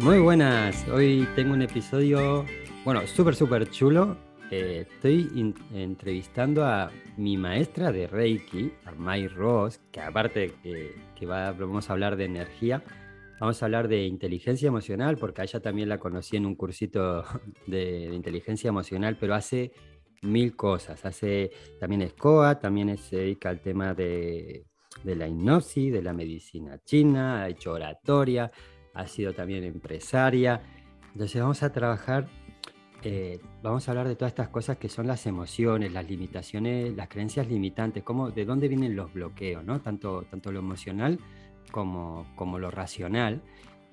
Muy buenas, hoy tengo un episodio, bueno, súper, súper chulo. Eh, estoy entrevistando a mi maestra de Reiki, a Mai Ross, que aparte que, que vamos a hablar de energía, vamos a hablar de inteligencia emocional, porque a ella también la conocí en un cursito de, inteligencia emocional, pero hace mil cosas. Hace también escoa, también se dedica al tema de, de la hipnosis, de la medicina china, ha hecho oratoria, ha sido también empresaria. Entonces vamos a trabajar, eh, vamos a hablar de todas estas cosas que son las emociones, las limitaciones, las creencias limitantes, cómo, de dónde vienen los bloqueos, ¿no? tanto, tanto lo emocional como, como lo racional.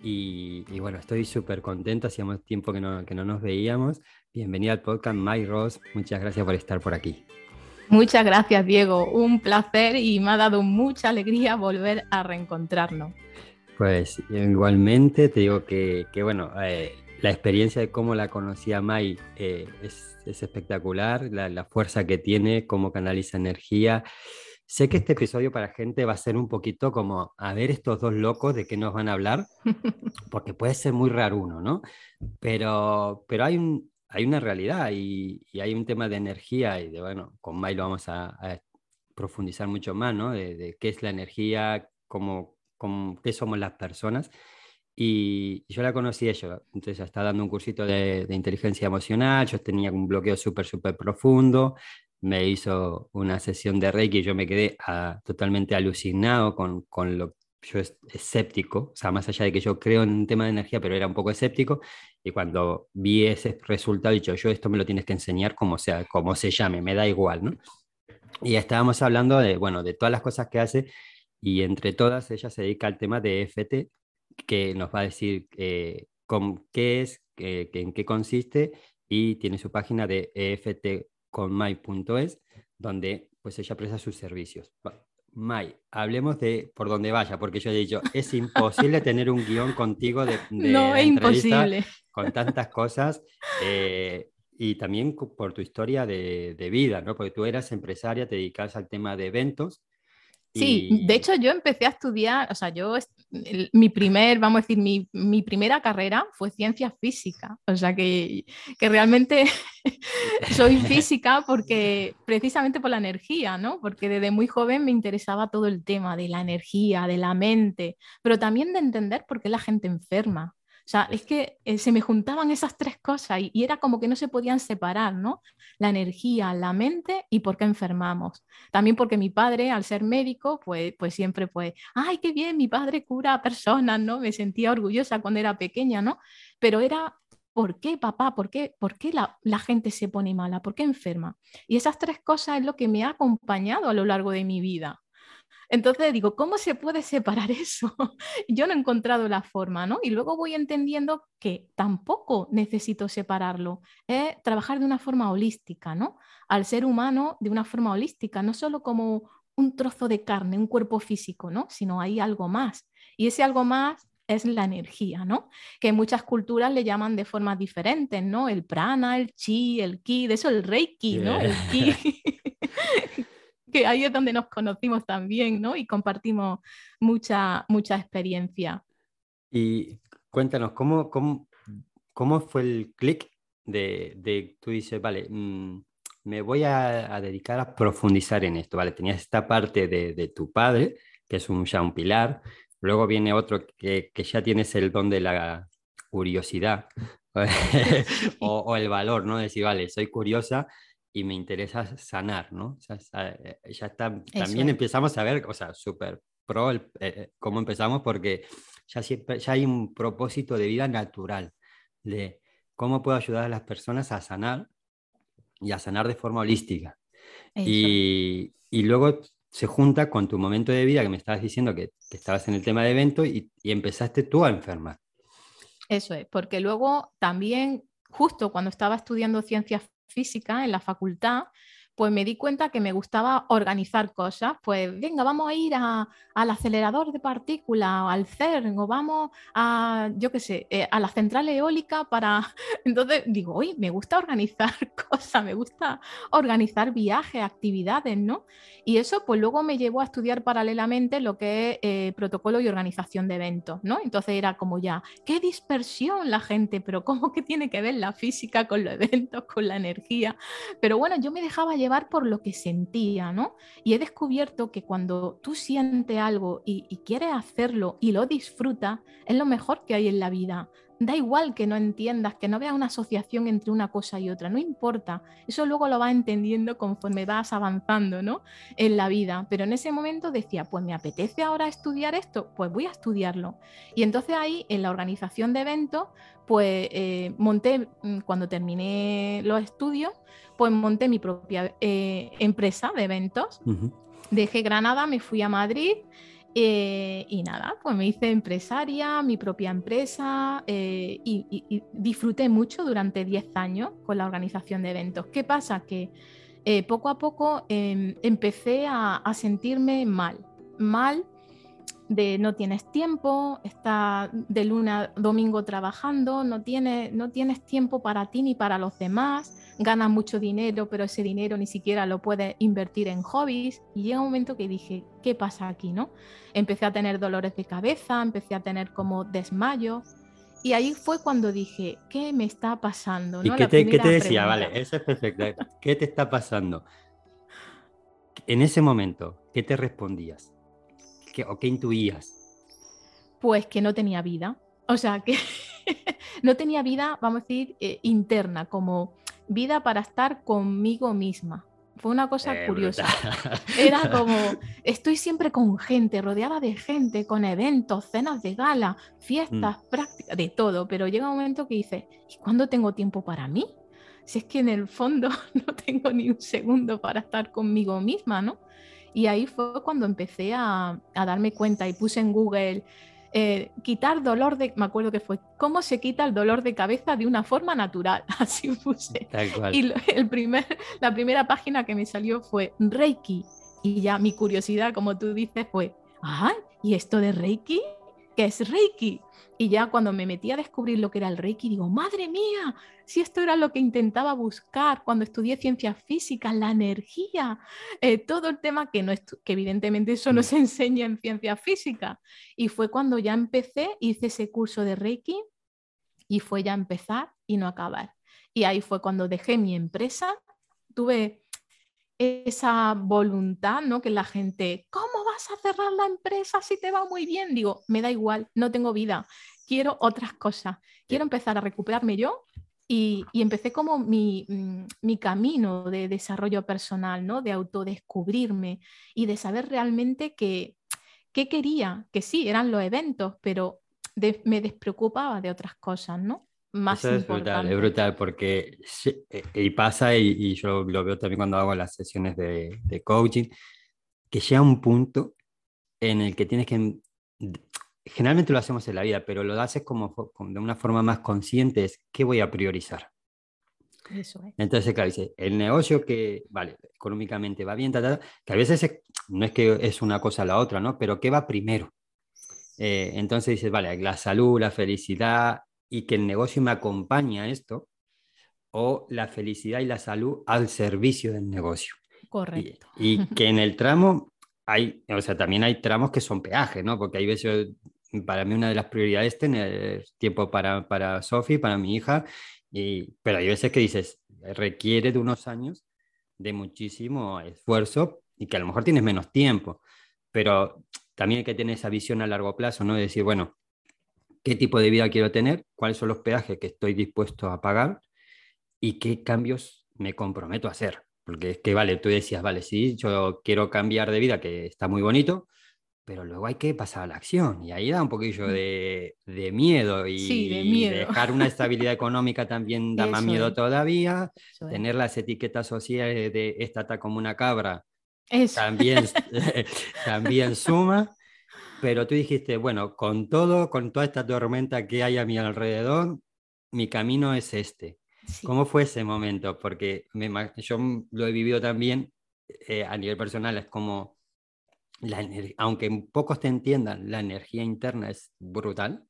Y, bueno, estoy súper contento, hacíamos tiempo que no, que no nos veíamos. Bienvenida al podcast My Ross, muchas gracias por estar por aquí. Muchas gracias, Diego. Un placer y me ha dado mucha alegría volver a reencontrarnos. Pues igualmente te digo que, bueno, eh, la experiencia de cómo la conocí a Mai eh, es, espectacular, la, fuerza que tiene, cómo canaliza energía. Sé que este episodio para gente va a ser un poquito como a ver estos dos locos de qué nos van a hablar, porque puede ser muy raro uno, ¿no? Pero, pero hay, un, hay una realidad y, hay un tema de energía y de, bueno, con Mai lo vamos a, profundizar mucho más, ¿no? De, de, qué es la energía, cómo, qué somos las personas. Y yo la conocí ella, entonces estaba dando un cursito de, inteligencia emocional, yo tenía un bloqueo súper, súper profundo, me hizo una sesión de Reiki y yo me quedé ah, totalmente alucinado con, con lo yo escéptico, o sea, más allá de que yo creo en un tema de energía, pero era un poco escéptico, y cuando vi ese resultado, dicho, yo esto me lo tienes que enseñar como sea, como se llame, me da igual, ¿no? Y estábamos hablando de, bueno, de todas las cosas que hace, y entre todas ella se dedica al tema de EFT, que nos va a decir eh, con, qué es, en qué consiste y tiene su página de eftconmai.es donde pues ella presta sus servicios. Mai, hablemos de por dónde vaya, porque yo he dicho, es imposible tener un guion contigo de, no, es imposible. con tantas cosas eh, y también por tu historia de, de, vida, ¿no? Porque tú eras empresaria, te dedicas al tema de eventos Sí, de hecho yo empecé a estudiar, o sea, yo, mi primer, vamos a decir, mi, mi primera carrera fue ciencia física, o sea que, que realmente soy física porque precisamente por la energía, ¿no? Porque desde muy joven me interesaba todo el tema de la energía, de la mente, pero también de entender por qué la gente enferma. O sea, es que eh, se me juntaban esas tres cosas y, era como que no se podían separar, ¿no? La energía, la mente y por qué enfermamos. También porque mi padre, al ser médico, pues, pues siempre pues, ay, qué bien, mi padre cura a personas, ¿no? Me sentía orgullosa cuando era pequeña, ¿no? Pero era ¿Por qué, papá? ¿Por qué, por qué la, la, gente se pone mala? ¿Por qué enferma? Y esas tres cosas es lo que me ha acompañado a lo largo de mi vida. Entonces digo, ¿cómo se puede separar eso? Yo no he encontrado la forma, ¿no? Y luego voy entendiendo que tampoco necesito separarlo, es trabajar de una forma holística, ¿no? Al ser humano de una forma holística, no solo como un trozo de carne, un cuerpo físico, ¿no? Sino hay algo más. Y ese algo más es la energía, ¿no? Que muchas culturas le llaman de formas diferentes, ¿no? El prana, el chi, el ki, de eso el reiki, ¿no? El ki. que ahí es donde nos conocimos también, ¿no? Y compartimos mucha, mucha experiencia. Y cuéntanos, ¿cómo, cómo, cómo fue el clic de, de, tú dices, vale, mm, me voy a, dedicar a profundizar en esto, ¿vale? Tenías esta parte de, de tu padre, que es un, ya un pilar, luego viene otro que, que ya tienes el don de la curiosidad o, o, el valor, ¿no? decir, vale, soy curiosa, y me interesa sanar, ¿no? Sea, eh, ya está, también empezamos a ver, o sea, súper pro el, eh, cómo empezamos porque ya, siempre, ya hay un propósito de vida natural de cómo puedo ayudar a las personas a sanar y a sanar de forma holística. Y, y, luego se junta con tu momento de vida que me estabas diciendo que, que estabas en el tema de evento y, y empezaste tú a enfermar. Eso es, porque luego también, justo cuando estaba estudiando ciencias física en la facultad, pues me di cuenta que me gustaba organizar cosas. Pues venga, vamos a ir al acelerador de partículas, al CERN, o vamos a, yo qué sé, eh, a la central eólica para... Entonces digo, oye, me gusta organizar cosas, me gusta organizar viajes, actividades, ¿no? Y eso pues luego me llevó a estudiar paralelamente lo que es eh, protocolo y organización de eventos, ¿no? Entonces era como ya, qué dispersión la gente, pero ¿cómo que tiene que ver la física con los eventos, con la energía? Pero bueno, yo me dejaba llevar por lo que sentía, ¿no? Y he descubierto que cuando tú sientes algo y, y quieres hacerlo y lo disfrutas, es lo mejor que hay en la vida. Da igual que no entiendas, que no veas una asociación entre una cosa y otra, no importa. Eso luego lo vas entendiendo conforme vas avanzando ¿no? en la vida. Pero en ese momento decía, pues me apetece ahora estudiar esto, pues voy a estudiarlo. Y entonces ahí, en la organización de eventos, pues eh, monté, mm, cuando terminé los estudios, pues monté mi propia eh, empresa de eventos. Dejé Granada, me fui a Madrid eh, y nada, pues me hice empresaria, mi propia empresa eh, y, disfruté mucho durante 10 años con la organización de eventos. ¿Qué pasa? Que eh, poco a poco em, empecé a, sentirme mal, mal de no tienes tiempo, estás de luna domingo trabajando, no tienes, no tienes tiempo para ti ni para los demás ganas mucho dinero, pero ese dinero ni siquiera lo puedes invertir en hobbies. Y llega un momento que dije, ¿qué pasa aquí? ¿no? Empecé a tener dolores de cabeza, empecé a tener como desmayos. Y ahí fue cuando dije, ¿qué me está pasando? ¿Y qué, te, decía? Vale, eso es perfecto. ¿Qué te está pasando? En ese momento, ¿qué te respondías? ¿Qué, ¿O qué intuías? Pues que no tenía vida. O sea, que no tenía vida, vamos a decir, eh, interna, como vida para estar conmigo misma. Fue una cosa eh, curiosa. Era como, estoy siempre con gente, rodeada de gente, con eventos, cenas de gala, fiestas, mm. prácticas, de todo, pero llega un momento que dice, ¿y cuándo tengo tiempo para mí? Si es que en el fondo no tengo ni un segundo para estar conmigo misma, ¿no? Y ahí fue cuando empecé a, a darme cuenta y puse en Google eh, quitar dolor de, me acuerdo que fue, ¿cómo se quita el dolor de cabeza de una forma natural? Así puse. Y el primer, la primera página que me salió fue Reiki. Y ya mi curiosidad, como tú dices, fue, ah, ¿y esto de Reiki? ¿Qué es Reiki? Y ya cuando me metí a descubrir lo que era el Reiki, digo, madre mía, si esto era lo que intentaba buscar cuando estudié ciencias físicas, la energía, eh, todo el tema que, no que evidentemente eso no mm. se enseña en ciencias físicas. Y fue cuando ya empecé, hice ese curso de Reiki y fue ya empezar y no acabar. Y ahí fue cuando dejé mi empresa, tuve esa voluntad, ¿no? Que la gente, ¿cómo vas a cerrar la empresa si te va muy bien? Digo, me da igual, no tengo vida, quiero otras cosas, quiero empezar a recuperarme yo y, empecé como mi, mm, mi, camino de desarrollo personal, ¿no? De autodescubrirme y de saber realmente qué quería, que sí, eran los eventos, pero me despreocupaba de otras cosas, ¿no? más es brutal, es brutal porque eh, y pasa, y, yo lo veo también cuando hago las sesiones de, de, coaching, que llega un punto en el que tienes que, generalmente lo hacemos en la vida, pero lo haces como, de una forma más consciente, es qué voy a priorizar. Eso es. Entonces, claro, dice, el negocio que, vale, económicamente va bien, que a veces no es que es una cosa la otra, ¿no? Pero ¿qué va primero? Eh, entonces dices, vale, la salud, la felicidad, y que el negocio me acompañe a esto, o la felicidad y la salud al servicio del negocio. Correcto. Y, que en el tramo hay, o sea, también hay tramos que son peajes, ¿no? Porque hay veces, para mí una de las prioridades es tener tiempo para, para Sofi, para mi hija, y, pero hay veces que dices, requiere de unos años de muchísimo esfuerzo y que a lo mejor tienes menos tiempo, pero también hay que tener esa visión a largo plazo, ¿no? De decir, bueno, qué tipo de vida quiero tener, cuáles son los peajes que estoy dispuesto a pagar y qué cambios me comprometo a hacer. Porque es que, vale, tú decías, vale, sí, yo quiero cambiar de vida, que está muy bonito, pero luego hay que pasar a la acción y ahí da un poquillo mm. de, miedo y dejar una estabilidad económica también da más miedo todavía, tener las etiquetas sociales de esta está como una cabra también, también suma pero tú dijiste, bueno, con todo, con toda esta tormenta que hay a mi alrededor, mi camino es este. ¿Cómo fue ese momento? Porque me, yo lo he vivido también eh, a nivel personal, es como, la aunque pocos te entiendan, la energía interna es brutal,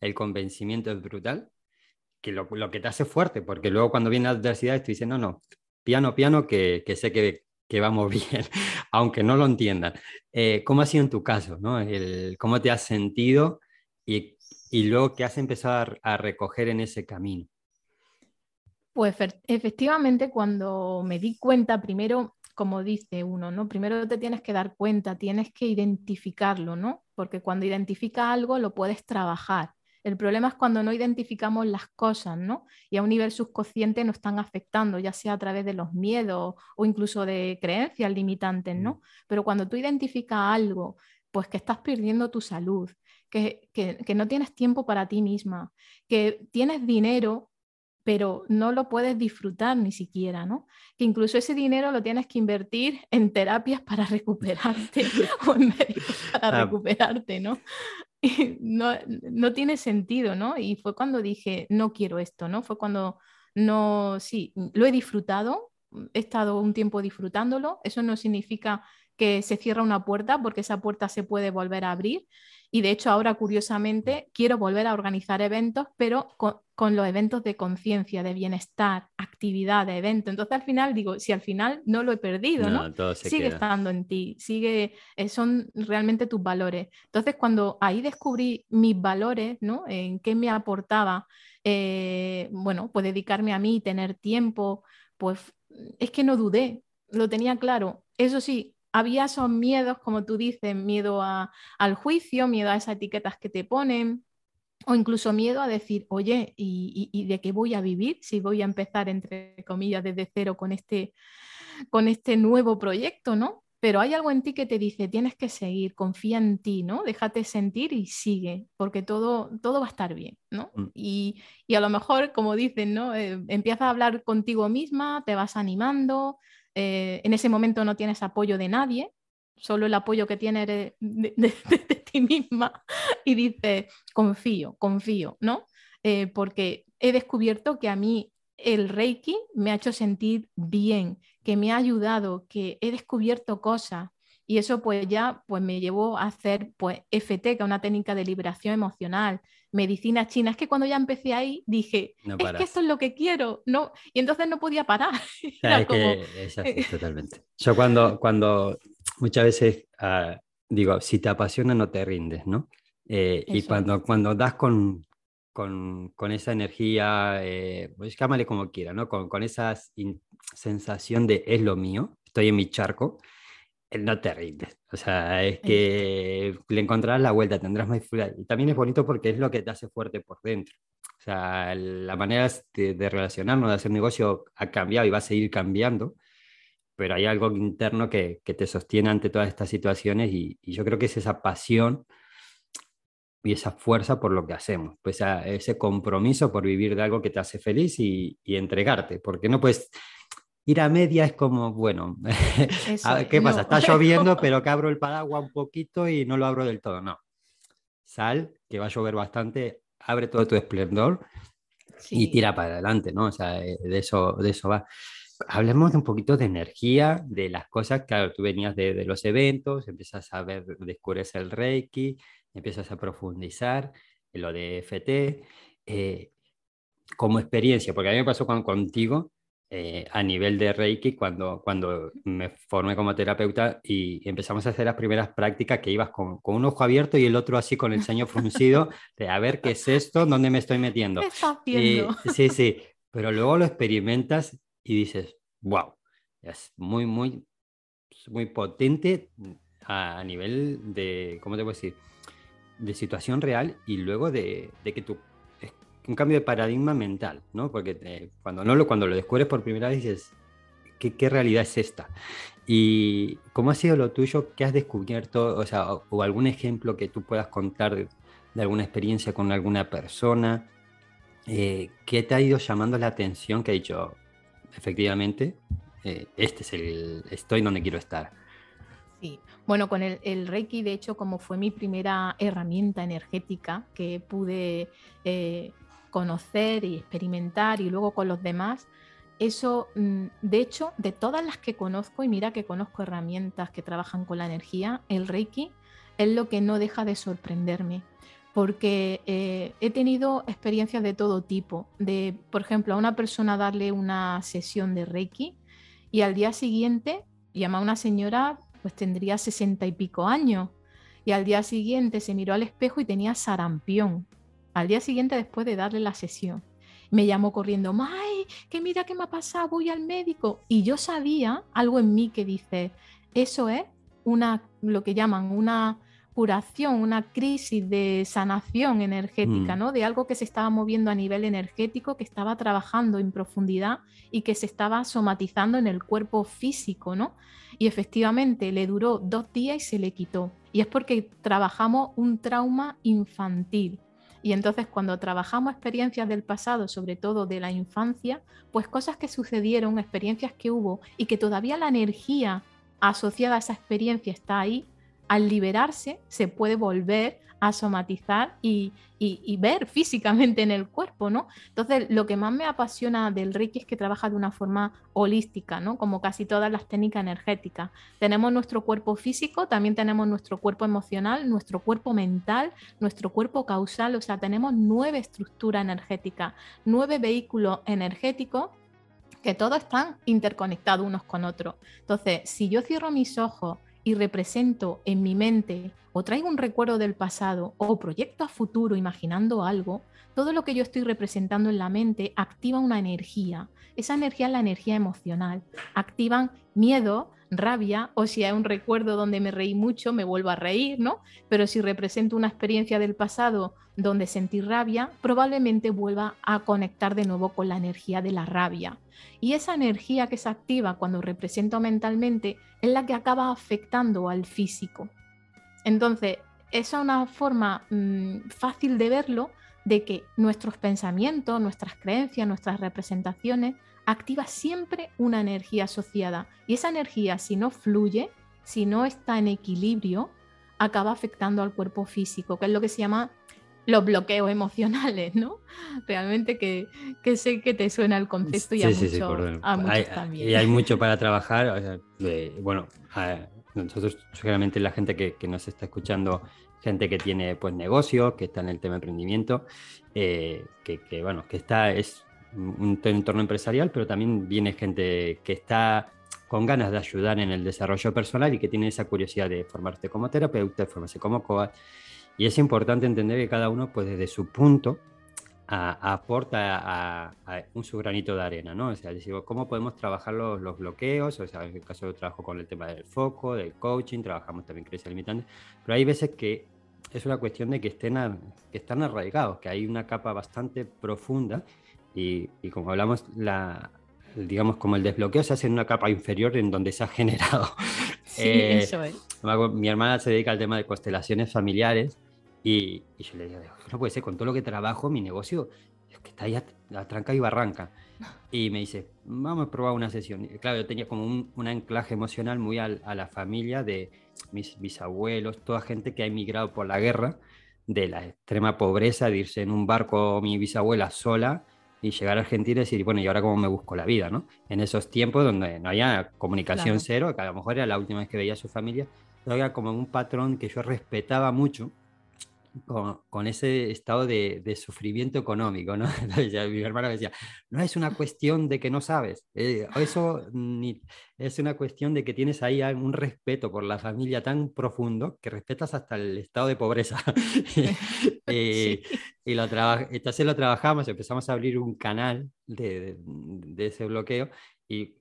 el convencimiento es brutal, que lo, que te hace fuerte, porque luego cuando viene la adversidad, tú dices, no, no, piano, piano, que, que sé que, que, vamos bien, aunque no lo entiendan. Eh, ¿Cómo ha sido en tu caso? ¿no? El, ¿Cómo te has sentido y, y luego qué has empezado a recoger en ese camino? Pues efectivamente, cuando me di cuenta, primero, como dice uno, ¿no? Primero te tienes que dar cuenta, tienes que identificarlo, ¿no? Porque cuando identificas algo lo puedes trabajar. El problema es cuando no identificamos las cosas, ¿no? Y a un nivel subconsciente nos están afectando, ya sea a través de los miedos o incluso de creencias limitantes, ¿no? Mm. Pero cuando tú identificas algo, pues que estás perdiendo tu salud, que, que no tienes tiempo para ti misma, que tienes dinero pero no lo puedes disfrutar ni siquiera, ¿no? Que incluso ese dinero lo tienes que invertir en terapias para recuperarte o en médicos para ah. recuperarte, ¿no? no, no tiene sentido, ¿no? Y fue cuando dije, no quiero esto, ¿no? Fue cuando no, sí, lo he disfrutado, he estado un tiempo disfrutándolo, eso no significa que se cierra una puerta porque esa puerta se puede volver a abrir y de hecho ahora curiosamente quiero volver a organizar eventos, pero con, los eventos de conciencia, de bienestar, actividad, de evento. Entonces al final digo, si al final no lo he perdido, ¿no? sigue estando en ti, sigue, eh, son realmente tus valores. Entonces cuando ahí descubrí mis valores, ¿no? En qué me aportaba, eh, bueno, pues dedicarme a mí, tener tiempo, pues es que no dudé, lo tenía claro. Eso sí, había esos miedos, como tú dices, miedo al juicio, miedo a esas etiquetas que te ponen, o incluso miedo a decir, oye, ¿y, de qué voy a vivir si voy a empezar, entre comillas, desde cero con este, con este nuevo proyecto, ¿no? Pero hay algo en ti que te dice, tienes que seguir, confía en ti, ¿no? Déjate sentir y sigue, porque todo, todo va a estar bien, ¿no? Mm. Y, a lo mejor, como dicen, ¿no? Eh, empiezas a hablar contigo misma, te vas animando, eh, en ese momento no tienes apoyo de nadie, solo el apoyo que tienes de, ti misma y dices, confío, confío, ¿no? Eh, porque he descubierto que a mí el Reiki me ha hecho sentir bien, que me ha ayudado, que he descubierto cosas y eso pues ya pues me llevó a hacer pues FT, que es una técnica de liberación emocional, medicina china. Es que cuando ya empecé ahí dije, es que esto es lo que quiero, no, y entonces no podía parar. es totalmente. Yo cuando, cuando muchas veces ah, digo, si te apasiona no te rindes, ¿no? Eh, y cuando, cuando das con, con, con esa energía, eh, pues llámale como quiera, ¿no? Con, con esa sensación de es lo mío, estoy en mi charco, no te rindes. O sea, es que le encontrarás la vuelta, tendrás más Y también es bonito porque es lo que te hace fuerte por dentro. O sea, la manera de, relacionarnos, de hacer negocio ha cambiado y va a seguir cambiando, pero hay algo interno que, que te sostiene ante todas estas situaciones y, yo creo que es esa pasión y esa fuerza por lo que hacemos, pues ese compromiso por vivir de algo que te hace feliz y, y entregarte, porque no puedes ir a media es como, bueno, ¿qué pasa? Está lloviendo, pero que abro el paraguas un poquito y no lo abro del todo. No. Sal, que va a llover bastante, abre todo tu esplendor y tira para adelante, ¿no? O sea, eh, de eso, de eso va. Hablemos de un poquito de energía, de las cosas, claro, tú venías de, los eventos, empiezas a ver, descubres el Reiki, empiezas a profundizar en lo de FT. Eh, como experiencia, porque a mí me pasó con, contigo, eh, a nivel de Reiki cuando, cuando me formé como terapeuta y empezamos a hacer las primeras prácticas que ibas con, con un ojo abierto y el otro así con el ceño fruncido de a ver qué es esto, dónde me estoy metiendo. sí, sí, pero luego lo experimentas y dices, wow, es muy, muy, muy potente a, nivel de, ¿cómo te puedo decir? De situación real y luego de, de que tu un cambio de paradigma mental, ¿no? Porque cuando, no lo, cuando lo descubres por primera vez dices, ¿qué, ¿qué, realidad es esta? ¿Y cómo ha sido lo tuyo? ¿Qué has descubierto? O sea, o, algún ejemplo que tú puedas contar de, alguna experiencia con alguna persona eh, que te ha ido llamando la atención, que ha dicho, efectivamente, eh, este es el, estoy donde quiero estar. Sí, bueno, con el, el, Reiki, de hecho, como fue mi primera herramienta energética que pude eh, conocer y experimentar y luego con los demás, eso, mm, de hecho, de todas las que conozco, y mira que conozco herramientas que trabajan con la energía, el Reiki es lo que no deja de sorprenderme, porque eh, he tenido experiencias de todo tipo, de, por ejemplo, a una persona darle una sesión de Reiki y al día siguiente llama a una señora, pues tendría sesenta y pico años, y al día siguiente se miró al espejo y tenía sarampión, al día siguiente después de darle la sesión. Me llamó corriendo, ¡May! Que mira qué me ha pasado, voy al médico. Y yo sabía algo en mí que dice, eso es una, lo que llaman una curación, una crisis de sanación energética, mm. ¿no? De algo que se estaba moviendo a nivel energético, que estaba trabajando en profundidad y que se estaba somatizando en el cuerpo físico, ¿no? Y efectivamente le duró dos días y se le quitó. Y es porque trabajamos un trauma infantil. Y entonces cuando trabajamos experiencias del pasado, sobre todo de la infancia, pues cosas que sucedieron, experiencias que hubo y que todavía la energía asociada a esa experiencia está ahí, al liberarse se puede volver a somatizar y, ver físicamente en el cuerpo, ¿no? Entonces, lo que más me apasiona del Reiki es que trabaja de una forma holística, ¿no? Como casi todas las técnicas energéticas. Tenemos nuestro cuerpo físico, también tenemos nuestro cuerpo emocional, nuestro cuerpo mental, nuestro cuerpo causal, o sea, tenemos nueve estructuras energéticas, nueve vehículos energéticos que todos están interconectados unos con otros. Entonces, si yo cierro mis ojos y represento en mi mente o traigo un recuerdo del pasado o proyecto a futuro imaginando algo, todo lo que yo estoy representando en la mente activa una energía. Esa energía es la energía emocional. Activan miedo, rabia o si hay un recuerdo donde me reí mucho, me vuelvo a reír, ¿no? Pero si represento una experiencia del pasado donde sentí rabia, probablemente vuelva a conectar de nuevo con la energía de la rabia. Y esa energía que se activa cuando represento mentalmente es la que acaba afectando al físico. Entonces, esa es una forma mm, fácil de verlo de que nuestros pensamientos, nuestras creencias, nuestras representaciones activa siempre una energía asociada. Y esa energía, si no fluye, si no está en equilibrio, acaba afectando al cuerpo físico, que es lo que se llama los bloqueos emocionales, ¿no? Realmente que, sé que te suena el concepto y a, muchos, también. Y hay mucho para trabajar. bueno, nosotros seguramente la gente que, nos está escuchando, gente que tiene pues negocios, que está en el tema de emprendimiento, eh, que, que, bueno, que está, es un entorno empresarial, pero también viene gente que está con ganas de ayudar en el desarrollo personal y que tiene esa curiosidad de formarse como terapeuta, de formarse como coach. Y es importante entender que cada uno, pues desde su punto, aporta a, un su granito de arena, ¿no? O sea, decir, ¿cómo podemos trabajar los, los, bloqueos? O sea, en el caso yo trabajo con el tema del foco, del coaching, trabajamos también creencias limitantes, pero hay veces que es una cuestión de que estén que están arraigados, que hay una capa bastante profunda y, como hablamos, la, digamos, como el desbloqueo se hace en una capa inferior en donde se ha generado. Sí, eh, eso es. Mi hermana se dedica al tema de constelaciones familiares y, yo le digo, no puede ser, con todo lo que trabajo, mi negocio es que está ahí a, tranca y barranca. Y me dice, vamos a probar una sesión. claro, yo tenía como un, un anclaje emocional muy a la familia de mis bisabuelos, toda gente que ha emigrado por la guerra, de la extrema pobreza, de irse en un barco mi bisabuela sola y llegar a Argentina y decir, bueno, ¿y ahora cómo me busco la vida? ¿no? En esos tiempos donde no había comunicación cero, que a lo mejor era la última vez que veía a su familia, había como un patrón que yo respetaba mucho, con, ese estado de, sufrimiento económico, ¿no? mi hermano decía, no es una cuestión de que no sabes, eh, eso ni, es una cuestión de que tienes ahí un respeto por la familia tan profundo que respetas hasta el estado de pobreza. Eh, y lo entonces lo trabajamos, empezamos a abrir un canal de, de, ese bloqueo y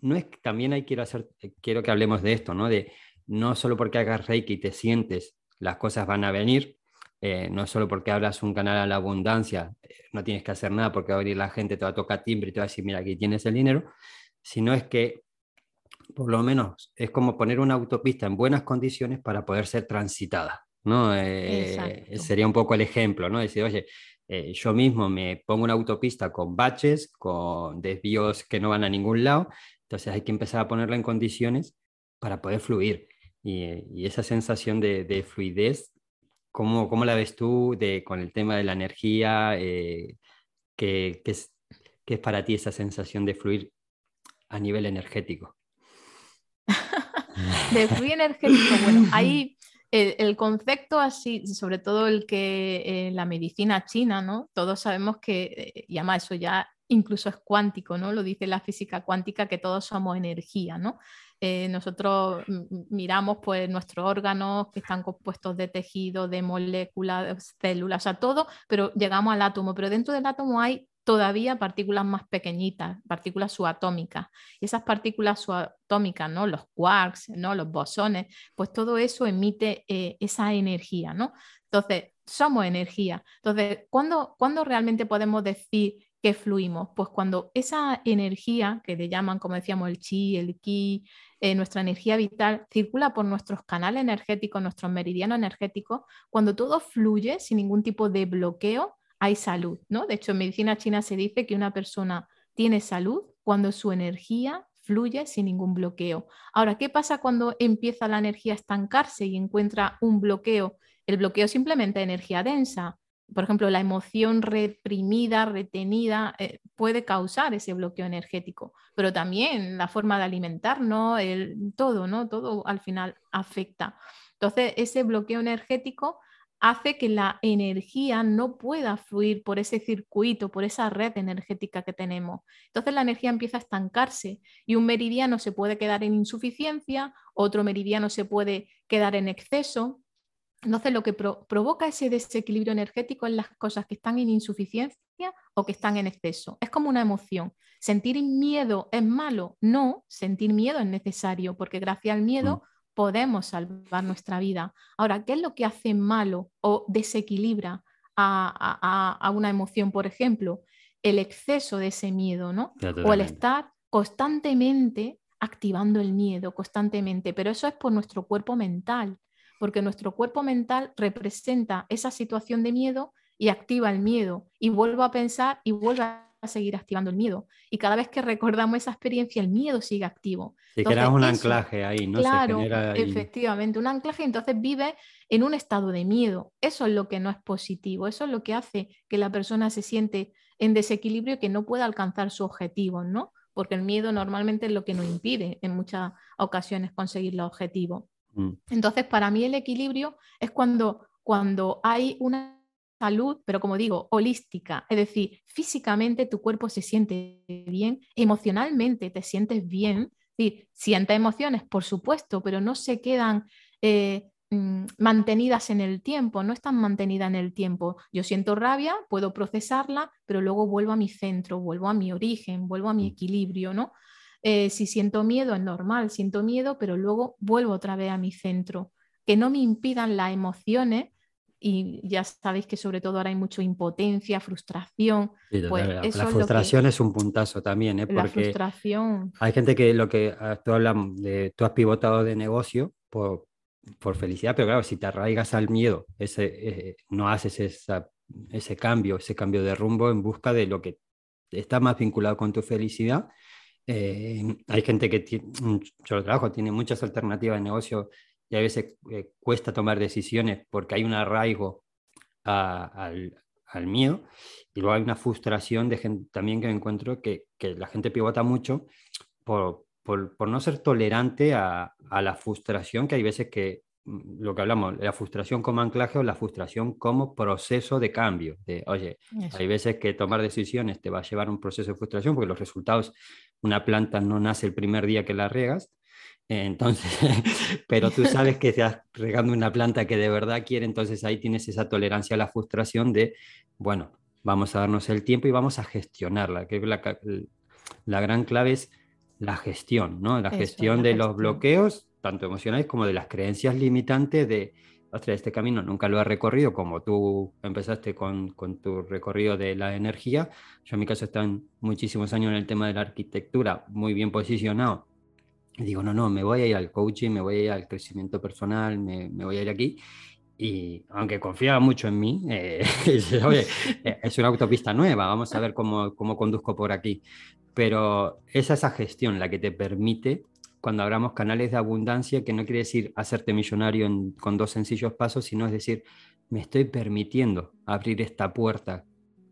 no es también hay quiero hacer quiero que hablemos de esto no de no solo porque hagas reiki y te sientes las cosas van a venir eh, no solo porque hablas un canal a la abundancia, eh, no tienes que hacer nada porque va a venir la gente, te va a tocar timbre y te va a decir, mira, aquí tienes el dinero, sino es que por lo menos es como poner una autopista en buenas condiciones para poder ser transitada. ¿no? Eh, sería un poco el ejemplo, ¿no? Decir, oye, yo mismo me pongo una autopista con baches, con desvíos que no van a ningún lado, entonces hay que empezar a ponerla en condiciones para poder fluir. Y, esa sensación de, de, fluidez ¿cómo, ¿cómo, la ves tú de, con el tema de la energía? Eh, ¿qué, es, ¿Qué es para ti esa sensación de fluir a nivel energético? de fluir energético, bueno, ahí el, concepto así, sobre todo el que eh, la medicina china, ¿no? Todos sabemos que, eh, eso ya incluso es cuántico, ¿no? Lo dice la física cuántica que todos somos energía, ¿no? Eh, nosotros miramos pues nuestros órganos que están compuestos de tejido, de moléculas, de células, o sea, todo, pero llegamos al átomo, pero dentro del átomo hay todavía partículas más pequeñitas, partículas subatómicas. Y esas partículas subatómicas, ¿no? los quarks, ¿no? los bosones, pues todo eso emite eh, esa energía. ¿no? Entonces, somos energía. Entonces, ¿cuándo, ¿cuándo realmente podemos decir que fluimos? Pues cuando esa energía, que le llaman, como decíamos, el chi, el ki, eh, nuestra energía vital, circula por nuestros canales energéticos, nuestros meridianos energéticos, cuando todo fluye sin ningún tipo de bloqueo, hay salud, ¿no? De hecho, en medicina china se dice que una persona tiene salud cuando su energía fluye sin ningún bloqueo. Ahora, ¿qué pasa cuando empieza la energía a estancarse y encuentra un bloqueo? El bloqueo simplemente energía densa. Por ejemplo, la emoción reprimida, retenida, eh, puede causar ese bloqueo energético, pero también la forma de alimentarnos, el, todo, ¿no? Todo al final afecta. Entonces, ese bloqueo energético hace que la energía no pueda fluir por ese circuito, por esa red energética que tenemos. Entonces la energía empieza a estancarse y un meridiano se puede quedar en insuficiencia, otro meridiano se puede quedar en exceso. Entonces lo que provoca ese desequilibrio energético es las cosas que están en insuficiencia o que están en exceso. Es como una emoción. ¿Sentir miedo es malo? No, sentir miedo es necesario porque gracias al miedo... Mm podemos salvar nuestra vida. Ahora, ¿qué es lo que hace malo o desequilibra a, una emoción, por ejemplo? El exceso de ese miedo, ¿no? O el estar constantemente activando el miedo, constantemente, pero eso es por nuestro cuerpo mental, porque nuestro cuerpo mental representa esa situación de miedo y activa el miedo y vuelvo a pensar y vuelvo a seguir activando el miedo. Y cada vez que recordamos esa experiencia, el miedo sigue activo. Si creas un anclaje ahí, ¿no? Claro, efectivamente, un anclaje, entonces vive en un estado de miedo. Eso es lo que no es positivo, eso es lo que hace que la persona se siente en desequilibrio y que no pueda alcanzar su objetivo, ¿no? Porque el miedo normalmente es lo que nos impide en muchas ocasiones conseguir los objetivos. Mm. Entonces, para mí el equilibrio es cuando, cuando hay una salud, pero como digo, holística, es decir, físicamente tu cuerpo se siente bien, emocionalmente te sientes bien, sí, sientes emociones, por supuesto, pero no se quedan eh, mm, mantenidas en el tiempo, no están mantenidas en el tiempo. Yo siento rabia, puedo procesarla, pero luego vuelvo a mi centro, vuelvo a mi origen, vuelvo a mi mm. equilibrio, ¿no? Eh, si siento miedo es normal, siento miedo, pero luego vuelvo otra vez a mi centro. Que no me impidan las emociones y ya sabéis que sobre todo ahora hay mucha impotencia, frustración. pues la, frustración es, un puntazo también, ¿eh? porque frustración. hay gente que lo que ah, tú hablas de, tú has pivotado de negocio por, por felicidad, pero claro, si te arraigas al miedo, ese, eh, no haces esa, ese cambio, ese cambio de rumbo en busca de lo que está más vinculado con tu felicidad. Eh, hay gente que tiene, yo trabajo, tiene muchas alternativas de negocio y a veces eh, cuesta tomar decisiones porque hay un arraigo al, al, miedo y luego hay una frustración de gente también que encuentro que, que la gente pivota mucho por, por, por no ser tolerante a, a, la frustración, que hay veces que mm, lo que hablamos, la frustración como anclaje o la frustración como proceso de cambio. De, oye, hay veces que tomar decisiones te va a llevar a un proceso de frustración porque los resultados, una planta no nace el primer día que la riegas, entonces, pero tú sabes que estás regando una planta que de verdad quiere, entonces ahí tienes esa tolerancia a la frustración de, bueno, vamos a darnos el tiempo y vamos a gestionarla. Que la, la gran clave es la gestión, ¿no? La gestión de los bloqueos, tanto emocionales como de las creencias limitantes de, ostras, este camino nunca lo he recorrido como tú empezaste con, con, tu recorrido de la energía. Yo en mi caso estoy muchísimos años en el tema de la arquitectura, muy bien posicionado digo, no, no, me voy a ir al coaching, me voy a ir al crecimiento personal, me, me voy a ir aquí. Y aunque confiaba mucho en mí, eh, eh, es una autopista nueva, vamos a ver cómo, cómo conduzco por aquí. Pero es esa gestión la que te permite, cuando abramos canales de abundancia, que no quiere decir hacerte millonario con dos sencillos pasos, sino es decir, me estoy permitiendo abrir esta puerta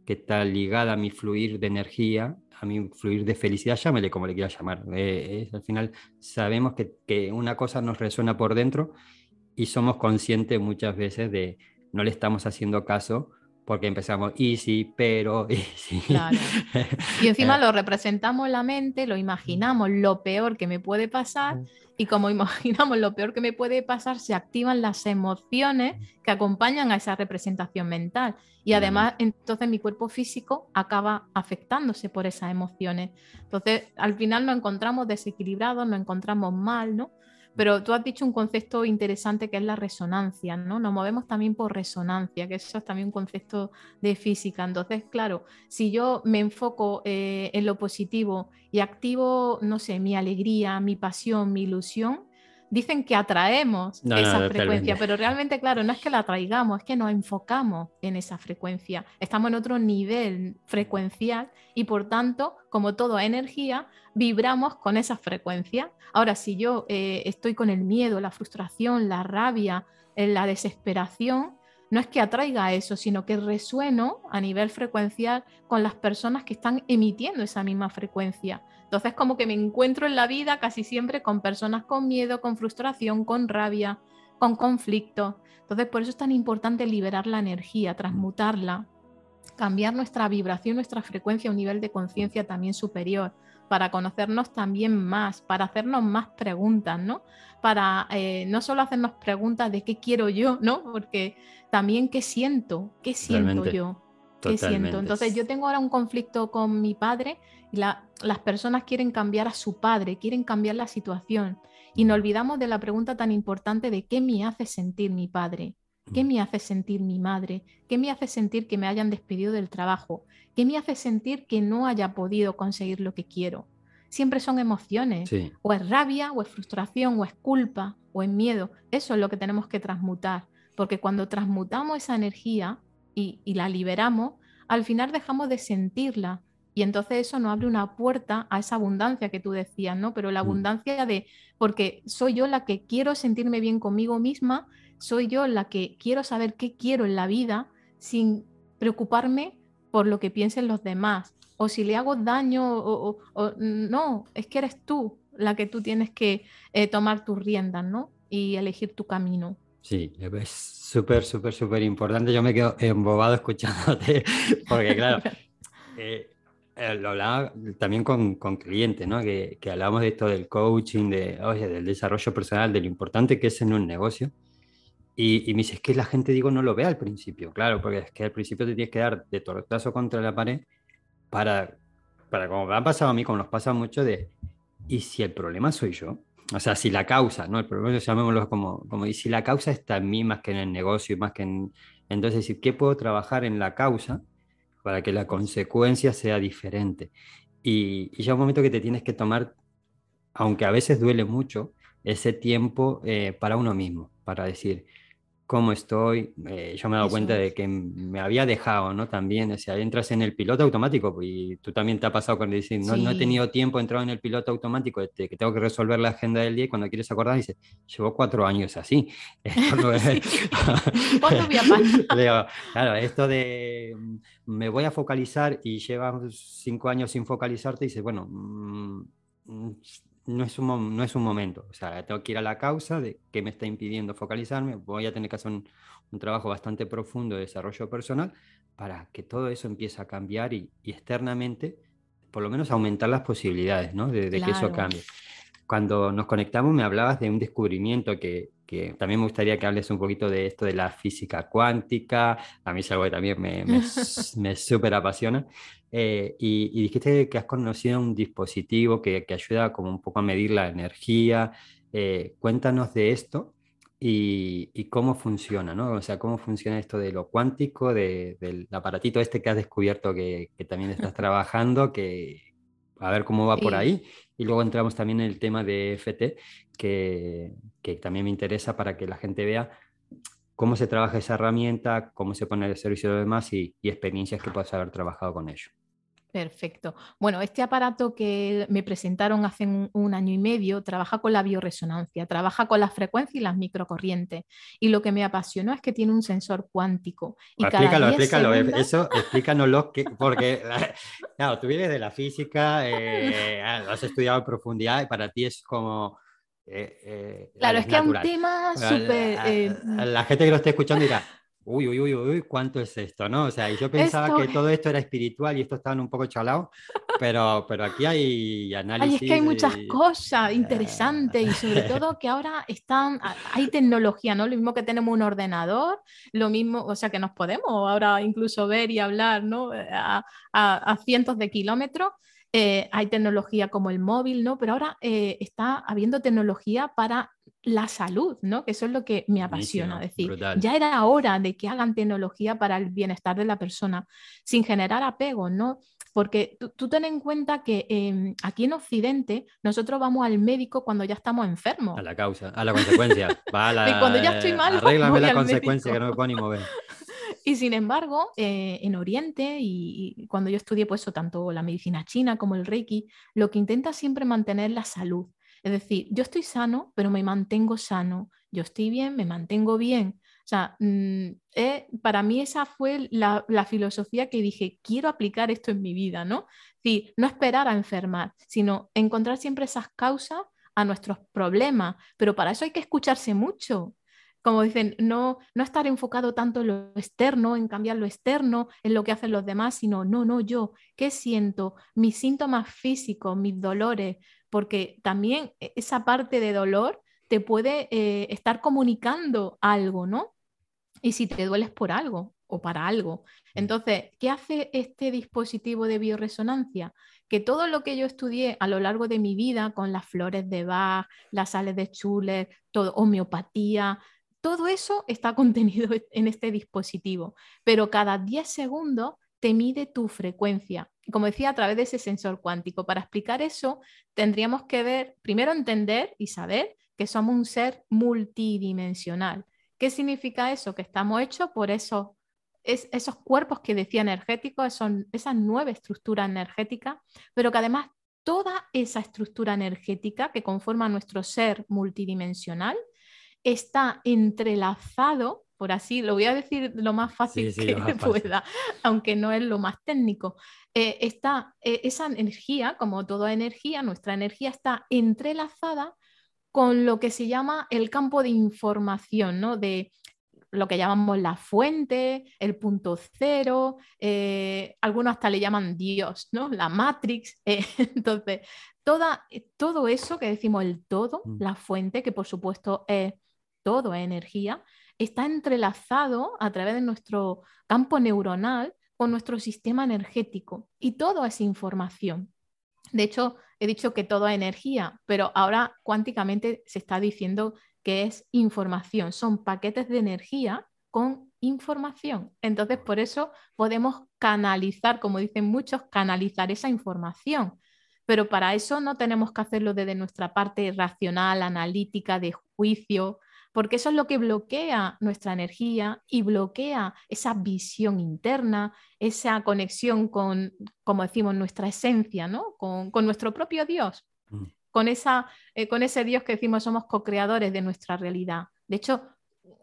que está ligada a mi fluir de energía, a mi fluir de felicidad, llámele como le quiera llamar. Eh, al final sabemos que, que, una cosa nos resuena por dentro y somos conscientes muchas veces de no le estamos haciendo caso porque empezamos y sí, pero, y sí. Claro. Y encima lo representamos en la mente, lo imaginamos, lo peor que me puede pasar, y como imaginamos lo peor que me puede pasar, se activan las emociones que acompañan a esa representación mental. Y además, entonces mi cuerpo físico acaba afectándose por esas emociones. Entonces, al final nos encontramos desequilibrados, nos encontramos mal, ¿no? Pero tú has dicho un concepto interesante que es la resonancia, ¿no? Nos movemos también por resonancia, que eso es también un concepto de física. Entonces, claro, si yo me enfoco eh, en lo positivo y activo, no sé, mi alegría, mi pasión, mi ilusión, dicen que atraemos esa frecuencia, pero realmente, claro, no es que la atraigamos, es que nos enfocamos en esa frecuencia. Estamos en otro nivel frecuencial y por tanto, como toda energía, vibramos con esa frecuencia. Ahora, si yo eh, estoy con el miedo, la frustración, la rabia, eh, la desesperación, no es que atraiga eso, sino que resueno a nivel frecuencial con las personas que están emitiendo esa misma frecuencia. Entonces, como que me encuentro en la vida casi siempre con personas con miedo, con frustración, con rabia, con conflicto. Entonces, por eso es tan importante liberar la energía, transmutarla, cambiar nuestra vibración, nuestra frecuencia a un nivel de conciencia también superior, para conocernos también más, para hacernos más preguntas, ¿no? Para eh, no solo hacernos preguntas de qué quiero yo, ¿no? Porque también qué siento, qué siento yo. ¿Qué siento? Entonces yo tengo ahora un conflicto con mi padre y las personas quieren cambiar a su padre, quieren cambiar la situación y nos olvidamos de la pregunta tan importante de qué me hace sentir mi padre, qué me hace sentir mi madre, qué me hace sentir que me hayan despedido del trabajo, qué me hace sentir que no haya podido conseguir lo que quiero. Siempre son emociones, o es rabia, o es frustración, o es culpa, o es miedo. Eso es lo que tenemos que transmutar, porque cuando transmutamos esa energía, y, la liberamos, al final dejamos de sentirla. Y entonces eso nos abre una puerta a esa abundancia que tú decías, ¿no? Pero la mm. abundancia de, porque soy yo la que quiero sentirme bien conmigo misma, soy yo la que quiero saber qué quiero en la vida sin preocuparme por lo que piensen los demás. O si le hago daño o, no, es que eres tú la que tú tienes que eh, tomar tus riendas, ¿no? Y elegir tu camino. Sí, es súper, súper, súper importante. Yo me quedo embobado escuchándote, porque claro, eh, eh, lo hablaba también con, con clientes, ¿no? Que, que, hablamos de esto del coaching, de, oye, del desarrollo personal, de lo importante que es en un negocio. Y, y, me dice, es que la gente, digo, no lo ve al principio, claro, porque es que al principio te tienes que dar de tortazo contra la pared para, para como me ha pasado a mí, como nos pasa mucho, de, ¿y si el problema soy yo? O sea, si la causa, ¿no? El problema, llamémoslo como, como, y si la causa está en mí más que en el negocio, más que en... Entonces, ¿qué puedo trabajar en la causa para que la consecuencia sea diferente? Y, y ya un momento que te tienes que tomar, aunque a veces duele mucho, ese tiempo eh, para uno mismo, para decir, cómo estoy. Eh, yo me he dado cuenta de que me había dejado, ¿no? También, o sea, entras en el piloto automático y tú también te ha pasado cuando dices, no, no he tenido tiempo, he entrado en el piloto automático, este, que tengo que resolver la agenda del día y cuando quieres acordar dices, llevo cuatro años así. claro, esto de me voy a focalizar y llevas cinco años sin focalizarte, dices, bueno, mm, no es, un, no es un momento. O sea, tengo que ir a la causa de qué me está impidiendo focalizarme. Voy a tener que hacer un, trabajo bastante profundo de desarrollo personal para que todo eso empiece a cambiar y, externamente, por lo menos aumentar las posibilidades ¿no? de, que eso cambie. Cuando nos conectamos me hablabas de un descubrimiento que, que, también me gustaría que hables un poquito de esto de la física cuántica. A mí es algo que también me, me, me súper apasiona. Eh, y, dijiste que has conocido un dispositivo que, que, ayuda como un poco a medir la energía. Eh, cuéntanos de esto y, y, cómo funciona, ¿no? O sea, cómo funciona esto de lo cuántico, de, del aparatito este que has descubierto que, que, también estás trabajando, que a ver cómo va por ahí. Y luego entramos también en el tema de FT, que, que también me interesa para que la gente vea cómo se trabaja esa herramienta, cómo se pone el servicio de los demás y, y experiencias que puedas haber trabajado con ello. Perfecto. Bueno, este aparato que me presentaron hace un, año y medio trabaja con la bioresonancia, trabaja con la frecuencia y las microcorrientes. Y lo que me apasionó es que tiene un sensor cuántico. Y explícalo, explícalo, eh, eso explícanoslo, que, porque claro, tú vienes de la física, eh, lo has estudiado en profundidad y para ti es como... Eh, claro, es, que es un tema súper... la gente que lo esté escuchando dirá, uy, uy, uy, uy, ¿cuánto es esto? ¿no? O sea, y yo pensaba que todo esto era espiritual y esto estaban un poco chalados, pero, pero aquí hay análisis. Ay, es que hay muchas cosas interesantes y sobre todo que ahora están, hay tecnología, ¿no? Lo mismo que tenemos un ordenador, lo mismo, o sea, que nos podemos ahora incluso ver y hablar, ¿no? A, a, cientos de kilómetros. Eh, hay tecnología como el móvil, ¿no? Pero ahora eh, está habiendo tecnología para la salud, ¿no? Que eso es lo que me apasiona. decir, ya era hora de que hagan tecnología para el bienestar de la persona, sin generar apego, ¿no? Porque tú, ten en cuenta que em, aquí en Occidente nosotros vamos al médico cuando ya estamos enfermos. A la causa, a la consecuencia. y cuando ya estoy mal, arréglame la consecuencia que no me puedo ni mover. Y sin embargo, eh, en Oriente y, cuando yo estudié pues tanto la medicina china como el Reiki, lo que intenta siempre mantener la salud. Es decir, yo estoy sano, pero me mantengo sano. Yo estoy bien, me mantengo bien. O sea, mm, eh, para mí esa fue la, filosofía que dije, quiero aplicar esto en mi vida, ¿no? No esperar a enfermar, sino encontrar siempre esas causas a nuestros problemas, pero para eso hay que escucharse mucho. Como dicen, no, no estar enfocado tanto en lo externo, en cambiar lo externo, en lo que hacen los demás, sino, no, no, yo, ¿qué siento? Mis síntomas físicos, mis dolores, porque también e, esa parte de dolor te puede eh, estar comunicando algo, ¿no? Y si te dueles por algo o para algo. Mm. Entonces, ¿qué hace este dispositivo de bioresonancia? Que todo lo que yo estudié a lo largo de mi vida con las flores de Bach, las sales de Schuller, todo, homeopatía, todo eso está contenido en este dispositivo, pero cada 10 segundos te mide tu frecuencia. Como decía, a través de ese sensor cuántico. Para explicar eso, tendríamos que ver, primero entender y saber que somos un ser multidimensional. ¿Qué significa eso? Que estamos hechos por esos, esos cuerpos que decía energéticos, son esas nueve estructuras energéticas, pero que además toda esa estructura energética que conforma nuestro ser multidimensional está entrelazado por así, lo voy a decir lo más fácil que pueda, aunque no es lo más técnico. Eh, está, eh, esa energía, como toda energía, nuestra energía está entrelazada con lo que se llama el campo de información, ¿no? De lo que llamamos la fuente, el punto cero, eh, algunos hasta le llaman Dios, ¿no? La Matrix. entonces, toda, todo eso que decimos el todo, mm. la fuente, que por supuesto es todo energía, está entrelazado a través de nuestro campo neuronal con nuestro sistema energético y todo es información. De hecho, he dicho que todo es energía, pero ahora cuánticamente se está diciendo que es información, son paquetes de energía con información. Entonces, por eso podemos canalizar, como dicen muchos, canalizar esa información. Pero para eso no tenemos que hacerlo desde nuestra parte racional, analítica, de juicio, porque eso es lo que bloquea nuestra energía y bloquea esa visión interna, esa conexión con, como decimos, nuestra esencia, ¿no? con, nuestro propio Dios, mm. con, esa, eh, con ese Dios que decimos somos co-creadores de nuestra realidad. De hecho,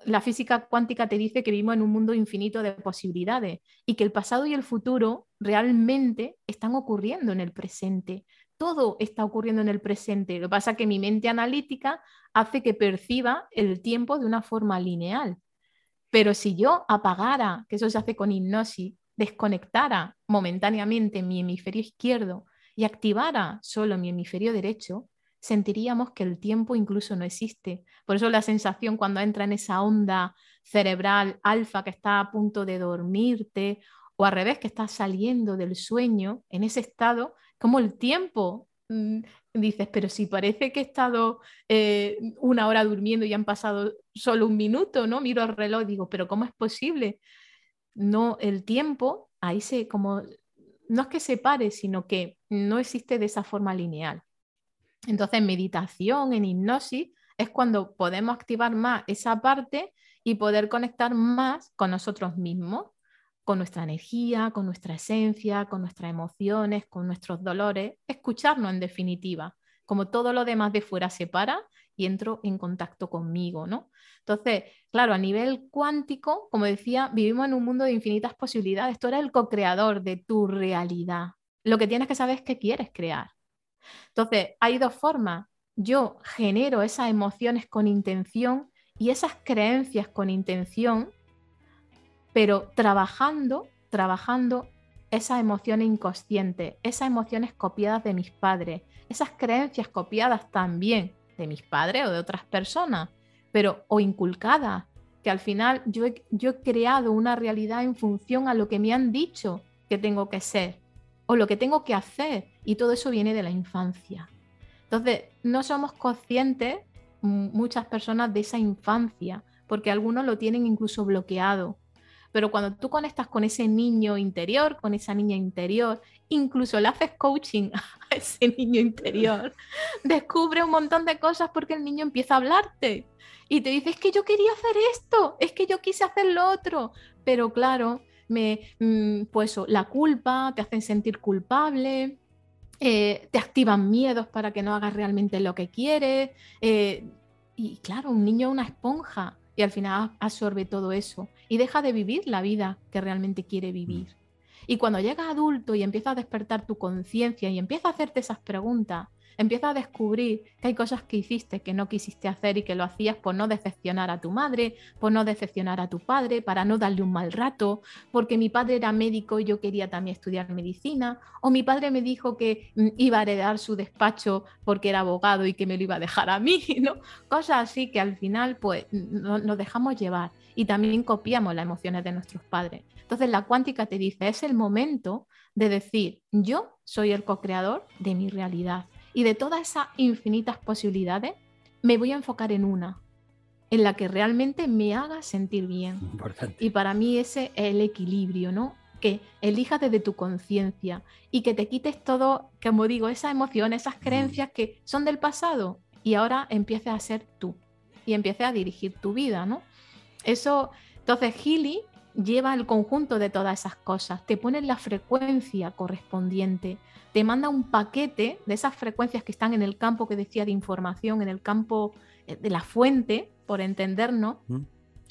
la física cuántica te dice que vivimos en un mundo infinito de posibilidades y que el pasado y el futuro realmente están ocurriendo en el presente todo está ocurriendo en el presente. Lo que pasa es que mi mente analítica hace que perciba el tiempo de una forma lineal. Pero si yo apagara, que eso se hace con hipnosis, desconectara momentáneamente mi hemisferio izquierdo y activara solo mi hemisferio derecho, sentiríamos que el tiempo incluso no existe. Por eso la sensación cuando entra en esa onda cerebral alfa que está a punto de dormirte o al revés que está saliendo del sueño, en ese estado como el tiempo. Mm, dices, pero si parece que he estado eh, una hora durmiendo y han pasado solo un minuto, ¿no? Miro el reloj y digo, pero ¿cómo es posible? No, el tiempo, ahí se como, no es que se pare, sino que no existe de esa forma lineal. Entonces, en meditación, en hipnosis, es cuando podemos activar más esa parte y poder conectar más con nosotros mismos con nuestra energía, con nuestra esencia, con nuestras emociones, con nuestros dolores, escucharnos en definitiva, como todo lo demás de fuera se para y entro en contacto conmigo, ¿no? Entonces, claro, a nivel cuántico, como decía, vivimos en un mundo de infinitas posibilidades. Tú eres el co-creador de tu realidad. Lo que tienes que saber es qué quieres crear. Entonces, hay dos formas. Yo genero esas emociones con intención y esas creencias con intención, pero trabajando, trabajando esas emociones inconscientes, esas emociones copiadas de mis padres, esas creencias copiadas también de mis padres o de otras personas, pero o inculcadas, que al final yo yo he creado una realidad en función a lo que me han dicho que tengo que ser o lo que tengo que hacer. Y todo eso viene de la infancia. Entonces, no somos conscientes, muchas personas, de esa infancia, porque algunos lo tienen incluso bloqueado. Pero cuando tú conectas con ese niño interior, con esa niña interior, incluso le haces coaching a ese niño interior, descubre un montón de cosas porque el niño empieza a hablarte y te dice, es que yo quería hacer esto, es que yo quise hacer lo otro. Pero claro, me, mm, pues la culpa, te hacen sentir culpable, eh, te activan miedos para que no hagas realmente lo que quieres. Eh, y claro, un niño es una esponja y al final absorbe todo eso y deja de vivir la vida que realmente quiere vivir. Mm. Y cuando llega adulto y empieza a despertar tu conciencia y empieza a hacerte esas preguntas, empieza a descubrir que hay cosas que hiciste que no quisiste hacer y que lo hacías por no decepcionar a tu madre, por no decepcionar a tu padre, para no darle un mal rato, porque mi padre era médico y yo quería también estudiar medicina, o mi padre me dijo que mm, iba a heredar su despacho porque era abogado y que me lo iba a dejar a mí, ¿no? Cosas así que al final pues nos dejamos llevar y también copiamos las emociones de nuestros padres. Entonces la cuántica te dice, es el momento de decir, yo soy el co-creador de mi realidad. Y de todas esas infinitas posibilidades, me voy a enfocar en una, en la que realmente me haga sentir bien. Y para mí ese es el equilibrio, ¿no? Que elijas desde tu conciencia y que te quites todo, como digo, esas emociones, esas mm. creencias que son del pasado y ahora empieces a ser tú y empieces a dirigir tu vida, ¿no? Eso, entonces Healy lleva el conjunto de todas esas cosas, te pone la frecuencia correspondiente, te manda un paquete de esas frecuencias que están en el campo que decía de información, en el campo eh, de la fuente, por entendernos,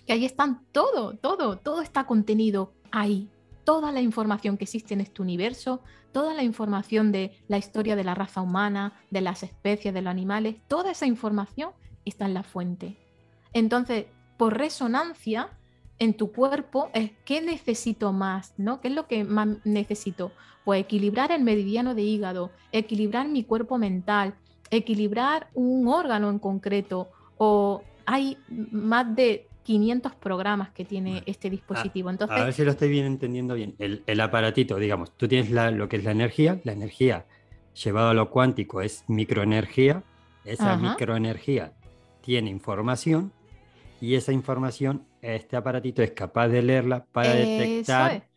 que ahí están todo, todo, todo está contenido ahí. Toda la información que existe en este universo, toda la información de la historia de la raza humana, de las especies, de los animales, toda esa información está en la fuente. Entonces, por resonancia, en tu cuerpo es qué necesito más, ¿no? ¿Qué es lo que más necesito? Pues equilibrar el meridiano de hígado, equilibrar mi cuerpo mental, equilibrar un órgano en concreto o hay más de 500 programas que tiene este dispositivo. Entonces, a, ver si lo estoy bien entendiendo bien. El, aparatito, digamos, tú tienes lo que es la energía, la energía llevado a lo cuántico es microenergía, esa microenergía tiene información y esa información este aparatito es capaz de leerla para detectar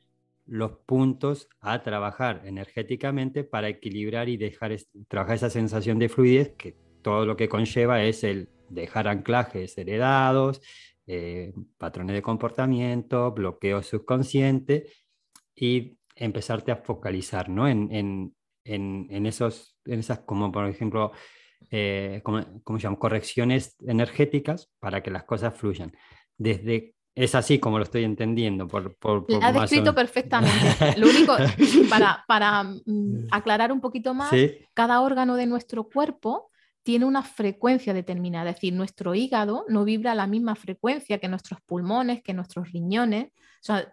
los puntos a trabajar energéticamente para equilibrar y dejar trabajar esa sensación de fluidez que todo lo que conlleva es el dejar anclajes heredados, eh, patrones de comportamiento, bloqueo subconsciente y empezarte a focalizar ¿no? en, en, en, esos, en esas, como por ejemplo, eh, como, se llaman? correcciones energéticas para que las cosas fluyan desde es así como lo estoy entendiendo. Por, por, ha descrito perfectamente. Lo único, para, para mm, aclarar un poquito más, cada órgano de nuestro cuerpo tiene una frecuencia determinada, es decir, nuestro hígado no vibra a la misma frecuencia que nuestros pulmones, que nuestros riñones. O sea,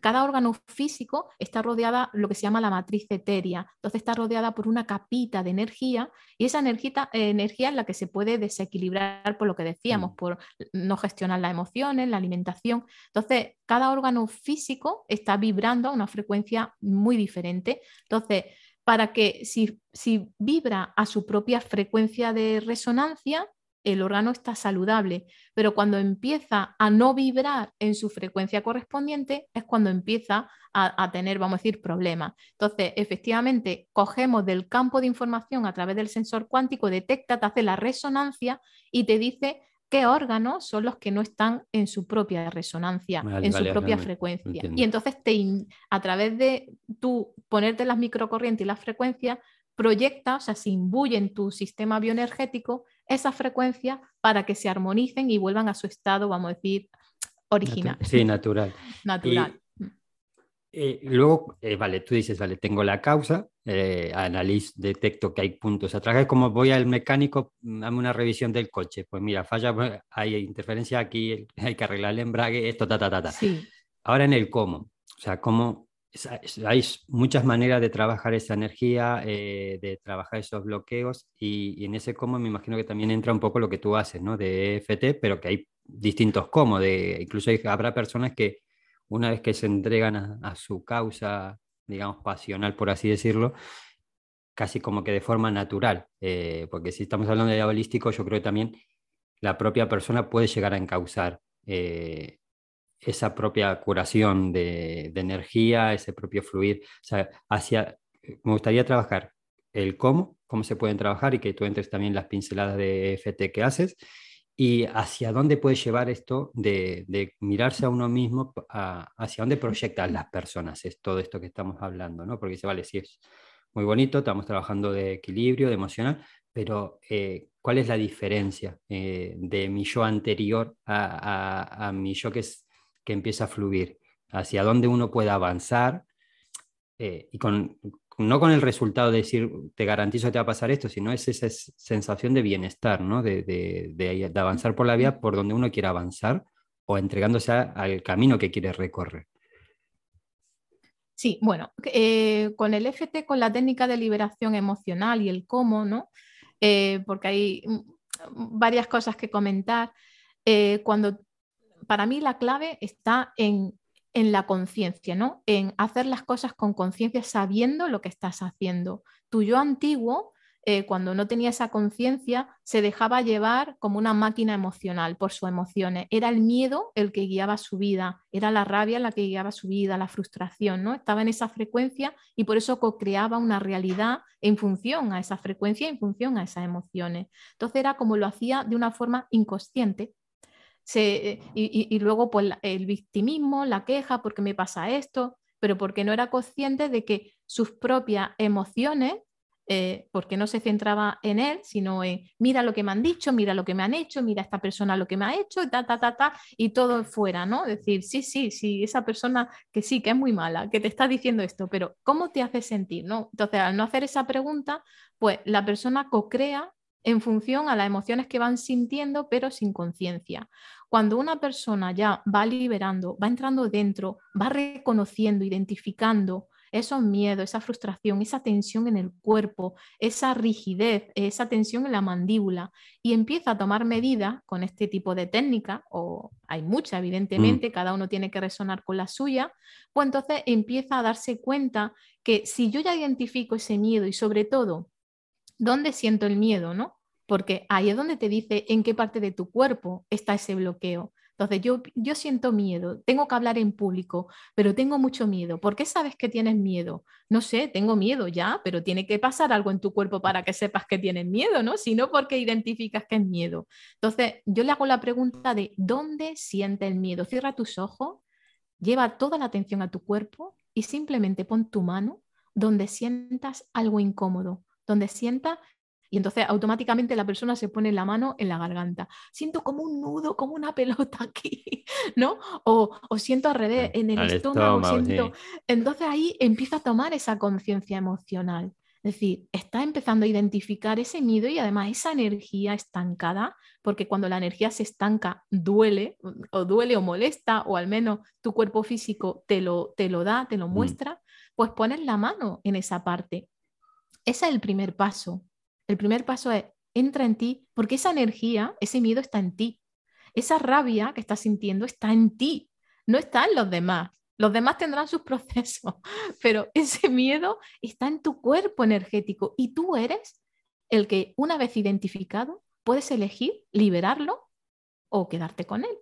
cada órgano físico está rodeada lo que se llama la matriz etérea. Entonces está rodeada por una capita de energía y esa energía, energía es la que se puede desequilibrar por lo que decíamos, mm. por no gestionar las emociones, la alimentación. Entonces, cada órgano físico está vibrando a una frecuencia muy diferente. Entonces, para que si, si vibra a su propia frecuencia de resonancia, el órgano está saludable, pero cuando empieza a no vibrar en su frecuencia correspondiente es cuando empieza a, tener, vamos a decir, problemas. Entonces, efectivamente, cogemos del campo de información a través del sensor cuántico, detecta, te hace la resonancia y te dice qué órganos son los que no están en su propia resonancia, en su propia frecuencia. Y entonces te, a través de tú ponerte las microcorrientes y las frecuencias, proyecta, o sea, se imbuye en tu sistema bioenergético esas frecuencias para que se armonicen y vuelvan a su estado, vamos a decir, original. Sí, natural. natural. Eh, luego, eh, vale, tú dices, vale, tengo la causa, eh, analizo, detecto que hay puntos atrás. Es como voy al mecánico, mm, dame una revisión del coche. Pues mira, falla, hay interferencia aquí, hay que arreglar el embrague, esto, ta, ta, ta, ta. Ahora en el cómo, o sea, cómo hay muchas maneras de trabajar esa energía, de trabajar esos bloqueos y, en ese cómo me imagino que también entra un poco lo que tú haces, ¿no? De EFT, pero que hay distintos cómo, de, incluso habrá personas que una vez que se entregan a, su causa, digamos, pasional, por así decirlo, casi como que de forma natural, eh, porque si estamos hablando de diabolístico, yo creo que también la propia persona puede llegar a encauzar eh, esa propia curación de, energía, ese propio fluir, o sea, hacia, me gustaría trabajar el cómo, cómo se pueden trabajar y que tú entres también las pinceladas de FT que haces, y hacia dónde puede llevar esto de, mirarse a uno mismo, hacia dónde proyectan las personas, es todo esto que estamos hablando, ¿no? Porque dice, vale, sí es muy bonito, estamos trabajando de equilibrio, de emocional, pero eh, ¿cuál es la diferencia eh, de mi yo anterior a, mi yo que, es, que empieza a fluir? Hacia dónde uno puede avanzar eh, y con, no con el resultado de decir, te garantizo que te va a pasar esto, sino es esa sensación de bienestar, ¿no? de, avanzar por la vía por donde uno quiere avanzar o entregándose al camino que quiere recorrer. Sí, bueno, eh, con el FT, con la técnica de liberación emocional y el cómo, ¿no? Eh, porque hay mm, varias cosas que comentar. Eh, cuando para mí la clave está en la conciencia, ¿no? En hacer las cosas con conciencia sabiendo lo que estás haciendo. Tu yo antiguo, eh, cuando no tenía esa conciencia, se dejaba llevar como una máquina emocional por sus emociones. Era el miedo el que guiaba su vida, era la rabia la que guiaba su vida, la frustración, ¿no? Estaba en esa frecuencia y por eso co-creaba una realidad en función a esa frecuencia, en función a esas emociones. Entonces era como lo hacía de una forma inconsciente, y, luego pues, el victimismo, la queja, porque me pasa esto, pero porque no era consciente de que sus propias emociones, eh, porque no se centraba en él, sino en mira lo que me han dicho, mira lo que me han hecho, mira esta persona lo que me ha hecho, ta, ta, ta, ta, y todo fuera, ¿no? Decir, sí, sí, sí, esa persona que sí, que es muy mala, que te está diciendo esto, pero ¿cómo te hace sentir, no? Entonces, al no hacer esa pregunta, pues la persona co-crea en función a las emociones que van sintiendo, pero sin conciencia. Cuando una persona ya va liberando, va entrando dentro, va reconociendo, identificando esos miedos, esa frustración, esa tensión en el cuerpo, esa rigidez, esa tensión en la mandíbula y empieza a tomar medidas con este tipo de técnica, o hay muchas evidentemente, mm. cada uno tiene que resonar con la suya, pues entonces empieza a darse cuenta que si yo ya identifico ese miedo y sobre todo, ¿dónde siento el miedo? ¿no? Porque ahí es donde te dice en qué parte de tu cuerpo está ese bloqueo. Entonces, yo, yo siento miedo, tengo que hablar en público, pero tengo mucho miedo. ¿Por qué sabes que tienes miedo? No sé, tengo miedo ya, pero tiene que pasar algo en tu cuerpo para que sepas que tienes miedo, ¿no? Si no, porque identificas que es miedo. Entonces, yo le hago la pregunta de ¿dónde siente el miedo? Cierra tus ojos, lleva toda la atención a tu cuerpo y simplemente pon tu mano donde sientas algo incómodo, donde sientas y entonces automáticamente la persona se pone la mano en la garganta. Siento como un nudo, como una pelota aquí, ¿no? O, siento al revés, en el estómago. siento... Entonces ahí empieza a tomar esa conciencia emocional. Es decir, está empezando a identificar ese miedo y además esa energía estancada, porque cuando la energía se estanca duele, o duele o molesta, o al menos tu cuerpo físico te lo, te lo da, te lo mm. muestra, pues pones la mano en esa parte. Ese es el primer paso. El primer paso es, entra en ti, porque esa energía, ese miedo está en ti. Esa rabia que estás sintiendo está en ti, no está en los demás. Los demás tendrán sus procesos, pero ese miedo está en tu cuerpo energético y tú eres el que una vez identificado puedes elegir liberarlo o quedarte con él.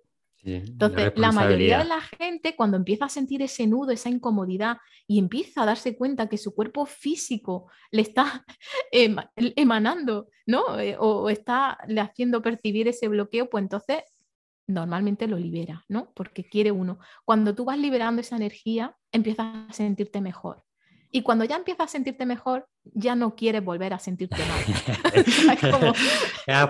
Entonces, la mayoría de la gente cuando empieza a sentir ese nudo, esa incomodidad y empieza a darse cuenta que su cuerpo físico le está emanando, ¿no? Eh, o está le haciendo percibir ese bloqueo, pues entonces normalmente lo libera, ¿no? Porque quiere uno. Cuando tú vas liberando esa energía, empiezas a sentirte mejor. Y cuando ya empiezas a sentirte mejor, ya no quieres volver a sentirte mal. es como, ya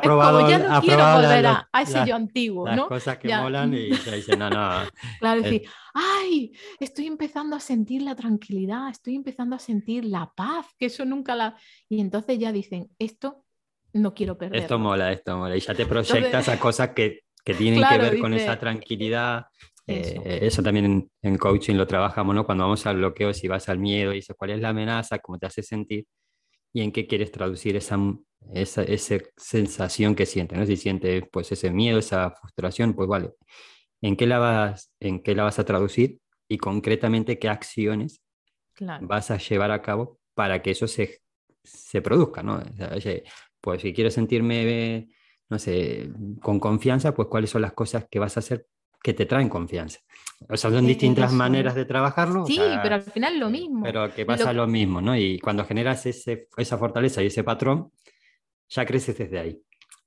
no quiero volver a, ese yo antiguo, las ¿no? cosas que molan y te dicen, no, no. Claro, decir, ay, estoy empezando a sentir la tranquilidad, estoy empezando a sentir la paz, que eso nunca la... Y entonces ya dicen, esto no quiero perder. Esto mola, esto mola. Y ya te proyectas a cosas que, que tienen que ver con esa tranquilidad eh, eso. también en, coaching lo trabajamos, ¿no? Cuando vamos al bloqueo, si vas al miedo y dices cuál es la amenaza, cómo te hace sentir y en qué quieres traducir esa, esa, esa sensación que sientes, ¿no? Si sientes pues ese miedo, esa frustración, pues vale, ¿en qué la vas, en qué la vas a traducir y concretamente qué acciones vas a llevar a cabo para que eso se, se produzca, ¿no? pues si quieres sentirme, no sé, con confianza, pues cuáles son las cosas que vas a hacer que te traen confianza. O sea, son distintas maneras de trabajarlo. Sí, pero al final lo mismo. Pero que pasa lo... mismo, ¿no? Y cuando generas ese, esa fortaleza y ese patrón, ya creces desde ahí.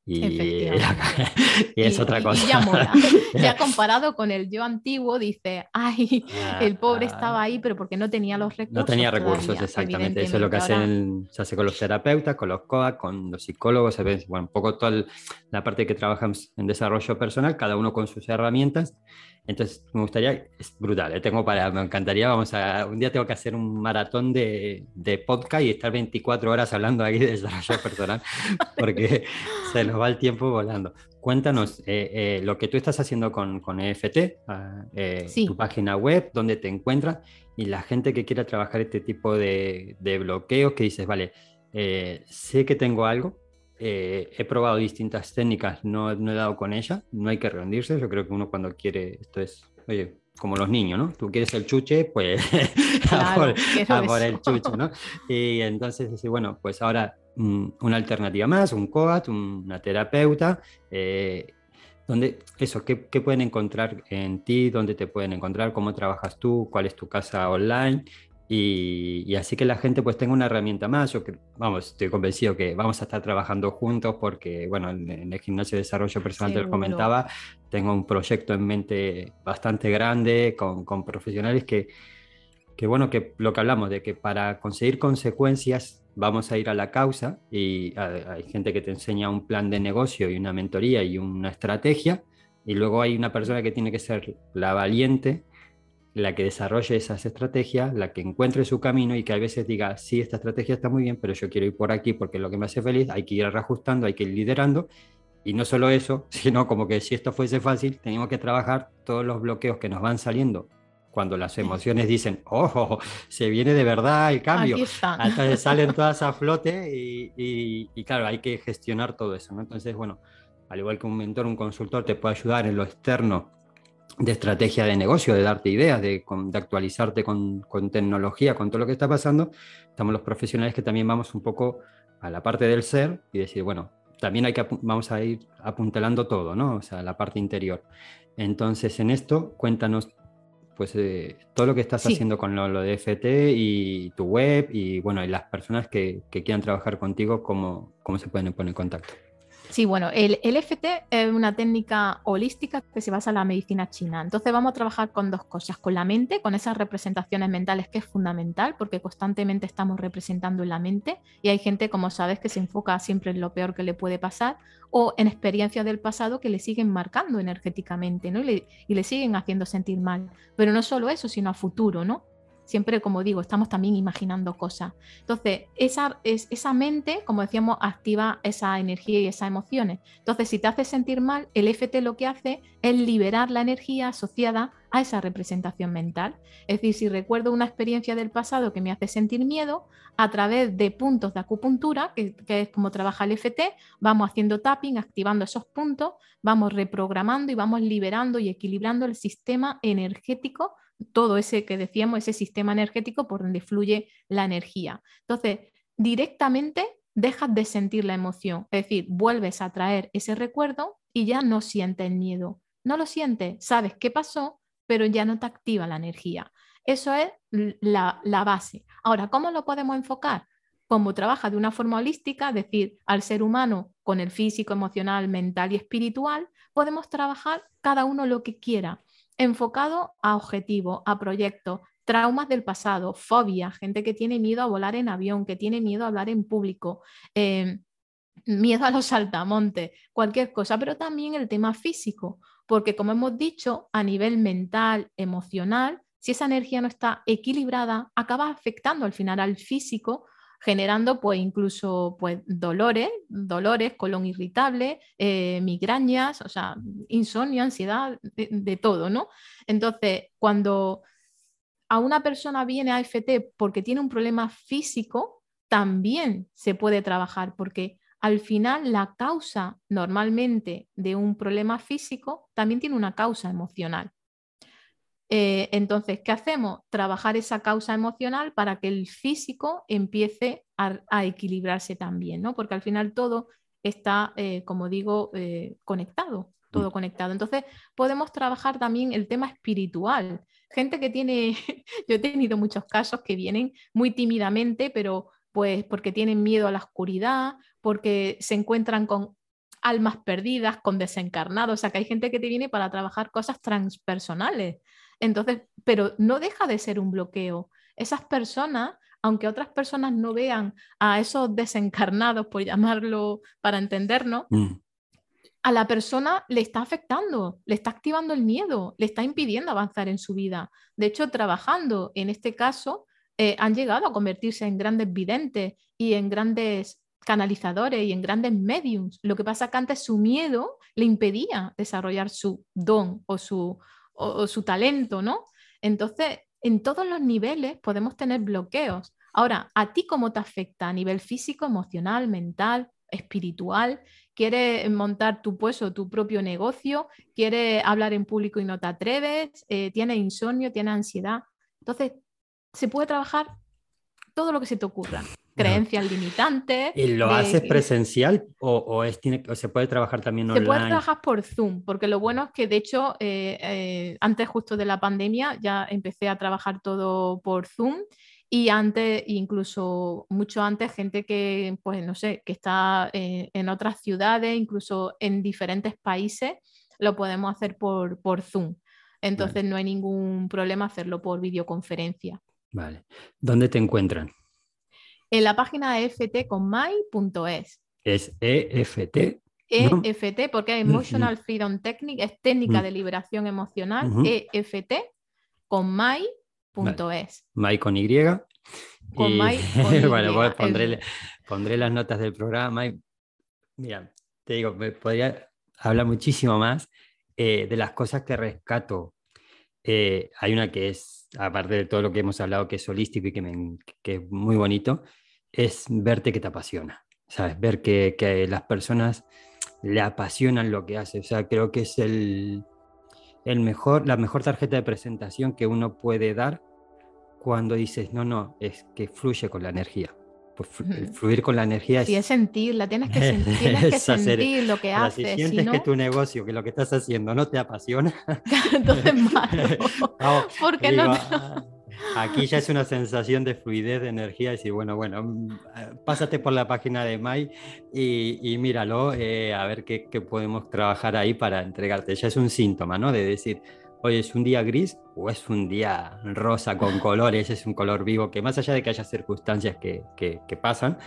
Y, es otra cosa. ya mola. ya comparado con el yo antiguo, dice, ay, el pobre ah. estaba ahí, pero porque no tenía los recursos. No tenía recursos, exactamente. Eso es lo que hacen, se hace con los terapeutas, con los COA, con los psicólogos, se ve, bueno, un poco toda la parte que trabajamos en desarrollo personal, cada uno con sus herramientas. Entonces, me gustaría, es brutal, ¿eh? tengo para, me encantaría, vamos a, un día tengo que hacer un maratón de, de podcast y estar 24 horas hablando aquí de desarrollo personal, porque se nos va el tiempo volando. Cuéntanos eh, eh, lo que tú estás haciendo con, con EFT, ah, tu página web, dónde te encuentras y la gente que quiera trabajar este tipo de, de bloqueos, que dices, vale, sé que tengo algo, eh, he probado distintas técnicas, no, no, he dado con ella, no hay que rendirse, yo creo que uno cuando quiere, esto es, oye, como los niños, ¿no? Tú quieres el chuche, pues a, por, el chuche, ¿no? Y entonces decir, bueno, pues ahora mm, una alternativa más, un coach, una terapeuta, eh, donde eso, ¿qué, ¿qué, pueden encontrar en ti? ¿Dónde te pueden encontrar? ¿Cómo trabajas tú? ¿Cuál es tu casa online? Y, así que la gente pues tenga una herramienta más. Yo vamos, estoy convencido que vamos a estar trabajando juntos porque, bueno, en, el gimnasio de desarrollo personal te lo comentaba, tengo un proyecto en mente bastante grande con, con profesionales que, que, bueno, que lo que hablamos de que para conseguir consecuencias vamos a ir a la causa y hay gente que te enseña un plan de negocio y una mentoría y una estrategia y luego hay una persona que tiene que ser la valiente la que desarrolle esas estrategias, la que encuentre su camino y que a veces diga, sí, esta estrategia está muy bien, pero yo quiero ir por aquí porque es lo que me hace feliz, hay que ir reajustando, hay que ir liderando. Y no solo eso, sino como que si esto fuese fácil, tenemos que trabajar todos los bloqueos que nos van saliendo cuando las emociones dicen, oh, se viene de verdad el cambio. Entonces salen todas a flote y, y, claro, hay que gestionar todo eso. ¿no? Entonces, bueno, al igual que un mentor, un consultor te puede ayudar en lo externo de estrategia de negocio, de darte ideas, de, actualizarte con, tecnología, con todo lo que está pasando, estamos los profesionales que también vamos un poco a la parte del ser y decir, bueno, también hay que, vamos a ir apuntalando todo, ¿no? O sea, la parte interior. Entonces, en esto, cuéntanos pues eh, todo lo que estás haciendo con lo, de FT y tu web y bueno, y las personas que, que quieran trabajar contigo, ¿cómo, cómo se pueden poner en contacto? Sí, bueno, el, FT es una técnica holística que se basa en la medicina china. Entonces vamos a trabajar con dos cosas, con la mente, con esas representaciones mentales que es fundamental porque constantemente estamos representando en la mente y hay gente, como sabes, que se enfoca siempre en lo peor que le puede pasar o en experiencias del pasado que le siguen marcando energéticamente ¿no? y, le, y le siguen haciendo sentir mal. Pero no solo eso, sino a futuro, ¿no? Siempre, como digo, estamos también imaginando cosas. Entonces, esa, es, esa mente, como decíamos, activa esa energía y esas emociones. Entonces, si te hace sentir mal, el FT lo que hace es liberar la energía asociada a esa representación mental. Es decir, si recuerdo una experiencia del pasado que me hace sentir miedo, a través de puntos de acupuntura, que, que, es como trabaja el FT, vamos haciendo tapping, activando esos puntos, vamos reprogramando y vamos liberando y equilibrando el sistema energético todo ese que decíamos, ese sistema energético por donde fluye la energía. Entonces, directamente dejas de sentir la emoción, es decir, vuelves a traer ese recuerdo y ya no sientes miedo, no lo sientes, sabes qué pasó, pero ya no te activa la energía. Eso es la, la base. Ahora, ¿cómo lo podemos enfocar? Como trabaja de una forma holística, es decir, al ser humano con el físico, emocional, mental y espiritual, podemos trabajar cada uno lo que quiera, enfocado a objetivos, a proyectos, traumas del pasado, fobia, gente que tiene miedo a volar en avión, que tiene miedo a hablar en público, eh, miedo a los saltamontes, cualquier cosa, pero también el tema físico, porque como hemos dicho, a nivel mental, emocional, si esa energía no está equilibrada, acaba afectando al final al físico, generando pues incluso pues dolores, dolores, colon irritable, eh, migrañas, o sea, insomnio, ansiedad, de, todo, ¿no? Entonces, cuando a una persona viene a FT porque tiene un problema físico, también se puede trabajar porque al final la causa normalmente de un problema físico también tiene una causa emocional. Eh, entonces, ¿qué hacemos? Trabajar esa causa emocional para que el físico empiece a, equilibrarse también, ¿no? Porque al final todo está, eh, como digo, eh, conectado, todo mm. conectado. Entonces, podemos trabajar también el tema espiritual gente que tiene, yo he tenido muchos casos que vienen muy tímidamente, pero pues porque tienen miedo a la oscuridad, porque se encuentran con almas perdidas, con desencarnados, o sea que hay gente que te viene para trabajar cosas transpersonales. Entonces, pero no deja de ser un bloqueo. Esas personas, aunque otras personas no vean a esos desencarnados, por llamarlo para entendernos, mm a la persona le está afectando, le está activando el miedo, le está impidiendo avanzar en su vida. De hecho, trabajando en este caso, eh, han llegado a convertirse en grandes videntes y en grandes canalizadores y en grandes mediums. Lo que pasa es que antes su miedo le impedía desarrollar su don o su, o su talento, ¿no? Entonces, en todos los niveles podemos tener bloqueos. Ahora, ¿a ti cómo te afecta a nivel físico, emocional, mental, espiritual? quieres montar tu puesto, tu propio negocio, quieres hablar en público y no te atreves, eh, tienes insomnio, tienes ansiedad. Entonces, se puede trabajar todo lo que se te ocurra. Creencias limitantes. ¿Y lo haces presencial o, es, tiene, o se puede trabajar también online? Se puede trabajar por Zoom, porque lo bueno es que de hecho, eh, eh, antes justo de la pandemia, ya empecé a trabajar todo por Zoom y antes, incluso mucho antes, gente que, pues no sé, que está eh, en otras ciudades, incluso en diferentes países, lo podemos hacer por, por Zoom. Entonces no hay ningún problema hacerlo por videoconferencia. Vale. ¿Dónde te encuentran? En la página eftconmai.es. Es EFT. EFT, porque es Emotional Freedom Technique, es técnica de liberación emocional, EFT con es. Mai con Y. Con bueno, pues pondré, pondré, las notas del programa y mira, te digo, me podría hablar muchísimo más eh, de las cosas que rescato. Eh, hay una que es, aparte de todo lo que hemos hablado, que es holístico y que, me, es muy bonito, es verte que te apasiona, ¿sabes? Ver que, que las personas le apasionan lo que hace. O sea, creo que es el, el mejor, la mejor tarjeta de presentación que uno puede dar cuando dices, no, no, es que fluye con la energía. Pues fluir con la energía es... Sí, es sentirla, tienes que, sentir, tienes que sentir lo que haces. Si sientes que tu negocio, que lo que estás haciendo no te apasiona... Entonces malo. Porque no ah, Aquí ya es una sensación de fluidez, de energía, y decir, bueno, bueno, mm, ah, pásate por la página de Mai y, míralo, eh, a ver qué, qué, podemos trabajar ahí para entregarte. Ya es un síntoma, ¿no? De decir, hoy es un día gris o es un día rosa con colores, es un color vivo, que más allá de que haya circunstancias que, que, pasan,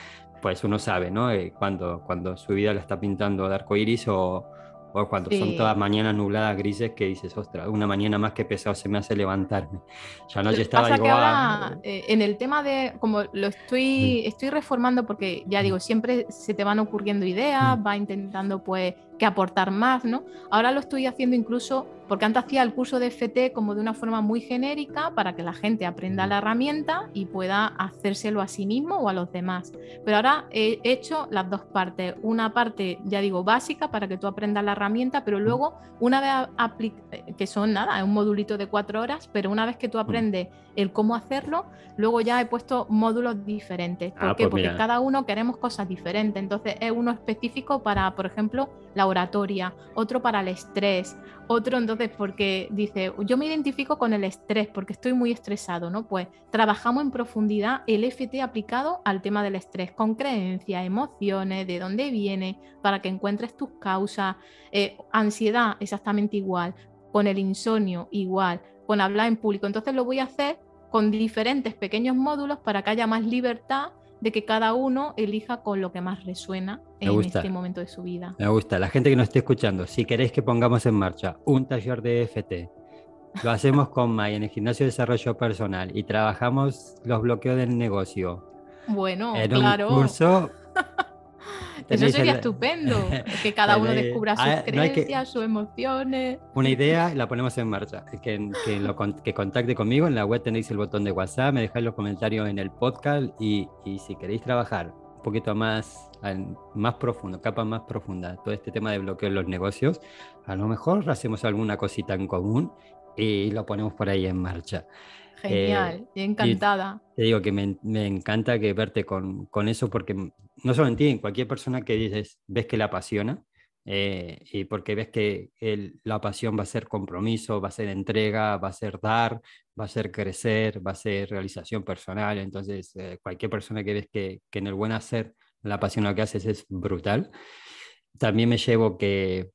pues uno sabe, ¿no? Eh, cuando, cuando su vida la está pintando de arco iris o, o cuando son todas mañanas nubladas grises que dices, ostras, una mañana más que pesado se me hace levantarme. Ya anoche estaba pasa ahora, eh, en el tema de, como lo estoy, estoy reformando porque ya digo, siempre se te van ocurriendo ideas, va intentando pues que aportar más, ¿no? Ahora lo estoy haciendo incluso porque antes hacía el curso de FT como de una forma muy genérica para que la gente aprenda la herramienta y pueda hacérselo a sí mismo o a los demás. Pero ahora he hecho las dos partes. Una parte, ya digo, básica para que tú aprendas la herramienta, pero luego una vez que son nada, es un modulito de cuatro horas, pero una vez que tú aprendes el cómo hacerlo, luego ya he puesto módulos diferentes. ¿Por ah, qué? Pues porque cada uno queremos cosas diferentes. Entonces es uno específico para, por ejemplo, la oratoria, otro para el estrés, otro entonces porque dice, yo me identifico con el estrés porque estoy muy estresado, ¿no? Pues trabajamos en profundidad el FT aplicado al tema del estrés, con creencias, emociones, de dónde viene, para que encuentres tus causas, eh, ansiedad exactamente igual, con el insomnio igual, con hablar en público. Entonces lo voy a hacer con diferentes pequeños módulos para que haya más libertad de que cada uno elija con lo que más resuena en este momento de su vida. Me gusta. La gente que nos esté escuchando, si queréis que pongamos en marcha un taller de FT, lo hacemos con May en el gimnasio de desarrollo personal y trabajamos los bloqueos del negocio. Bueno, en claro. Un curso Eso sería estupendo, que cada uno descubra sus creencias, sus emociones. Una idea la ponemos en marcha. Que, que, lo, que contacte conmigo, en la web tenéis el botón de WhatsApp, me dejáis los comentarios en el podcast y, y si queréis trabajar un poquito más, más profundo, capa más profunda, todo este tema de bloqueo en los negocios, a lo mejor hacemos alguna cosita en común y lo ponemos por ahí en marcha. Genial, eh, encantada. Te digo que me, me, encanta que verte con, con, eso porque no solo en ti, en cualquier persona que dices, ves que la apasiona eh, y porque ves que el, la pasión va a ser compromiso, va a ser entrega, va a ser dar, va a ser crecer, va a ser realización personal. Entonces, eh, cualquier persona que ves que, que, en el buen hacer la pasión lo que haces es brutal. También me llevo que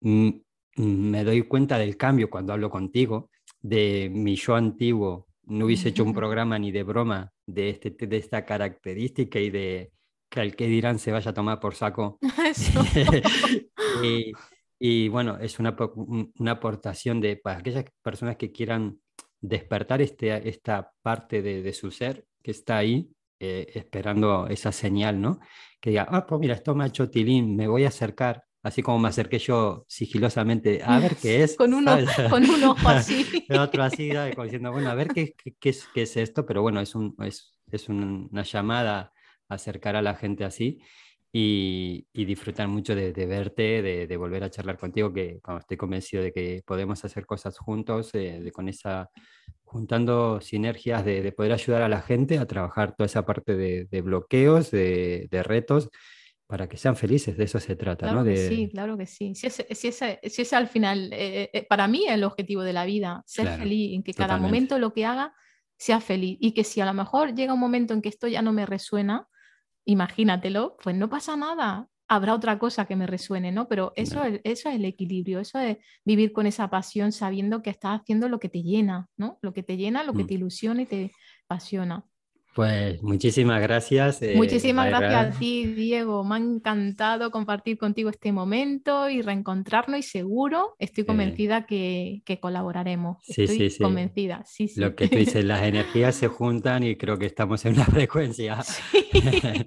me doy cuenta del cambio cuando hablo contigo de mi yo antiguo no hubiese hecho un programa ni de broma de, este, de esta característica y de que al que dirán se vaya a tomar por saco. y, y, bueno, es una, una, aportación de, para aquellas personas que quieran despertar este, esta parte de, de su ser que está ahí eh, esperando esa señal, ¿no? Que diga, ah, pues mira, esto me ha hecho tilín, me voy a acercar así como me acerqué yo sigilosamente a ver qué es. con, uno, con un ojo así. otro así, diciendo, bueno, a ver qué, qué, es, qué es, esto, pero bueno, es, un, es, es una llamada a acercar a la gente así y, y disfrutar mucho de, de verte, de, de, volver a charlar contigo, que estoy convencido de que podemos hacer cosas juntos, eh, de, con esa, juntando sinergias de, de, poder ayudar a la gente a trabajar toda esa parte de bloqueos, de, retos para que sean felices, de eso se trata, claro ¿no? De... sí, claro que sí. Si es, si es, si es al final, eh, eh, para mí el objetivo de la vida, ser claro, feliz, en que cada totalmente. momento lo que haga sea feliz y que si a lo mejor llega un momento en que esto ya no me resuena, imagínatelo, pues no pasa nada, habrá otra cosa que me resuene, ¿no? Pero eso, no. es, eso es el equilibrio, eso es vivir con esa pasión sabiendo que estás haciendo lo que te llena, ¿no? Lo que te llena, lo que mm. te ilusiona y te apasiona. Pues muchísimas gracias. Eh, muchísimas gracias a ti, Diego. Me ha encantado compartir contigo este momento y reencontrarnos y seguro estoy convencida eh. que, que, colaboraremos. Sí, estoy sí, sí. convencida. Sí, sí. Lo que tú dices, las energías se juntan y creo que estamos en una frecuencia sí.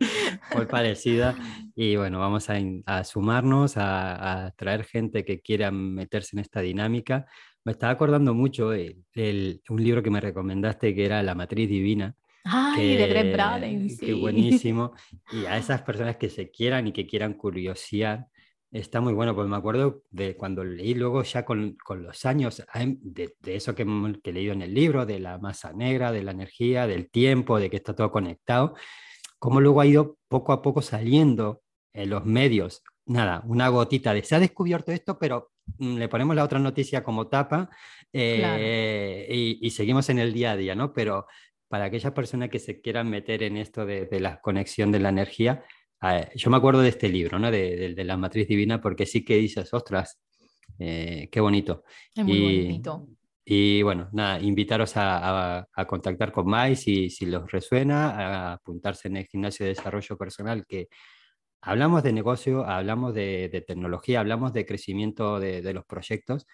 muy parecida. Y bueno, vamos a, a sumarnos, a, a, traer gente que quiera meterse en esta dinámica. Me estaba acordando mucho de, de un libro que me recomendaste que era La Matriz Divina Ay, que, de Greg Braden, sí. Qué buenísimo. Y a esas personas que se quieran y que quieran curiosear, está muy bueno, porque me acuerdo de cuando leí luego ya con, con los años, de, de eso que, que, he leído en el libro, de la masa negra, de la energía, del tiempo, de que está todo conectado, cómo luego ha ido poco a poco saliendo en los medios, nada, una gotita de se ha descubierto esto, pero mm, le ponemos la otra noticia como tapa eh, claro. y, y, seguimos en el día a día, ¿no? Pero para aquellas personas que se quieran meter en esto de, de la conexión de la energía, eh, yo me acuerdo de este libro, ¿no? De, de, de, la matriz divina, porque sí que dices, ostras, eh, qué bonito. Es muy y, bonito. Y bueno, nada, invitaros a, a, a contactar con Mai si, si los resuena, a apuntarse en el gimnasio de desarrollo personal, que hablamos de negocio, hablamos de, de tecnología, hablamos de crecimiento de, de los proyectos,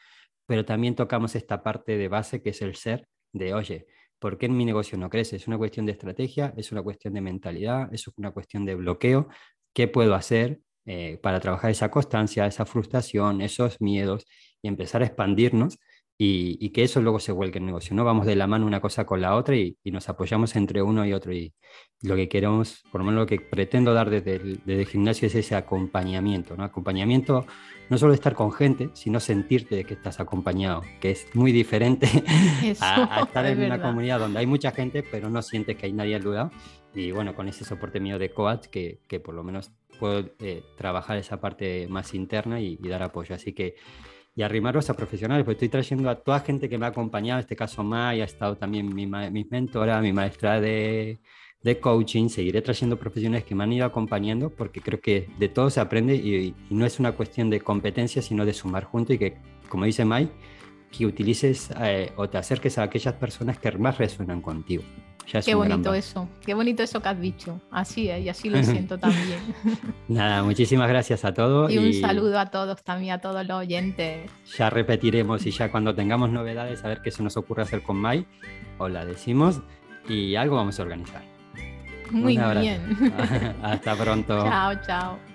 pero también tocamos esta parte de base que es el ser, de oye, ¿Por qué en mi negocio no crece? Es una cuestión de estrategia, es una cuestión de mentalidad, es una cuestión de bloqueo. ¿Qué puedo hacer eh, para trabajar esa constancia, esa frustración, esos miedos y empezar a expandirnos y, y, que eso luego se vuelque en negocio? No vamos de la mano una cosa con la otra y, y nos apoyamos entre uno y otro. Y, lo que queremos, por lo menos lo que pretendo dar desde el, desde el gimnasio es ese acompañamiento. ¿no? Acompañamiento no solo estar con gente, sino sentirte que estás acompañado, que es muy diferente Eso, a, a, estar en verdad. una comunidad donde hay mucha gente, pero no sientes que hay nadie al lado. Y bueno, con ese soporte mío de coach, que, que por lo menos puedo eh, trabajar esa parte más interna y, dar apoyo. Así que, y arrimaros a profesionales, pues estoy trayendo a toda gente que me ha acompañado, en este caso May, ha estado también mi, mi mentora, mi maestra de, de coaching, seguiré trayendo profesionales que me han ido acompañando porque creo que de todo se aprende y, no es una cuestión de competencia, sino de sumar junto y que, como dice Mai, que utilices eh, o te acerques a aquellas personas que más resuenan contigo. Qué bonito eso, qué bonito eso que has dicho. Así es, y así lo siento también. Nada, muchísimas gracias a todos. Y un saludo a todos también, a todos los oyentes. Ya repetiremos y ya cuando tengamos novedades, a ver qué se nos ocurre hacer con Mai, os la decimos y algo vamos a organizar. Muy bien. Hasta pronto. Chao, chao.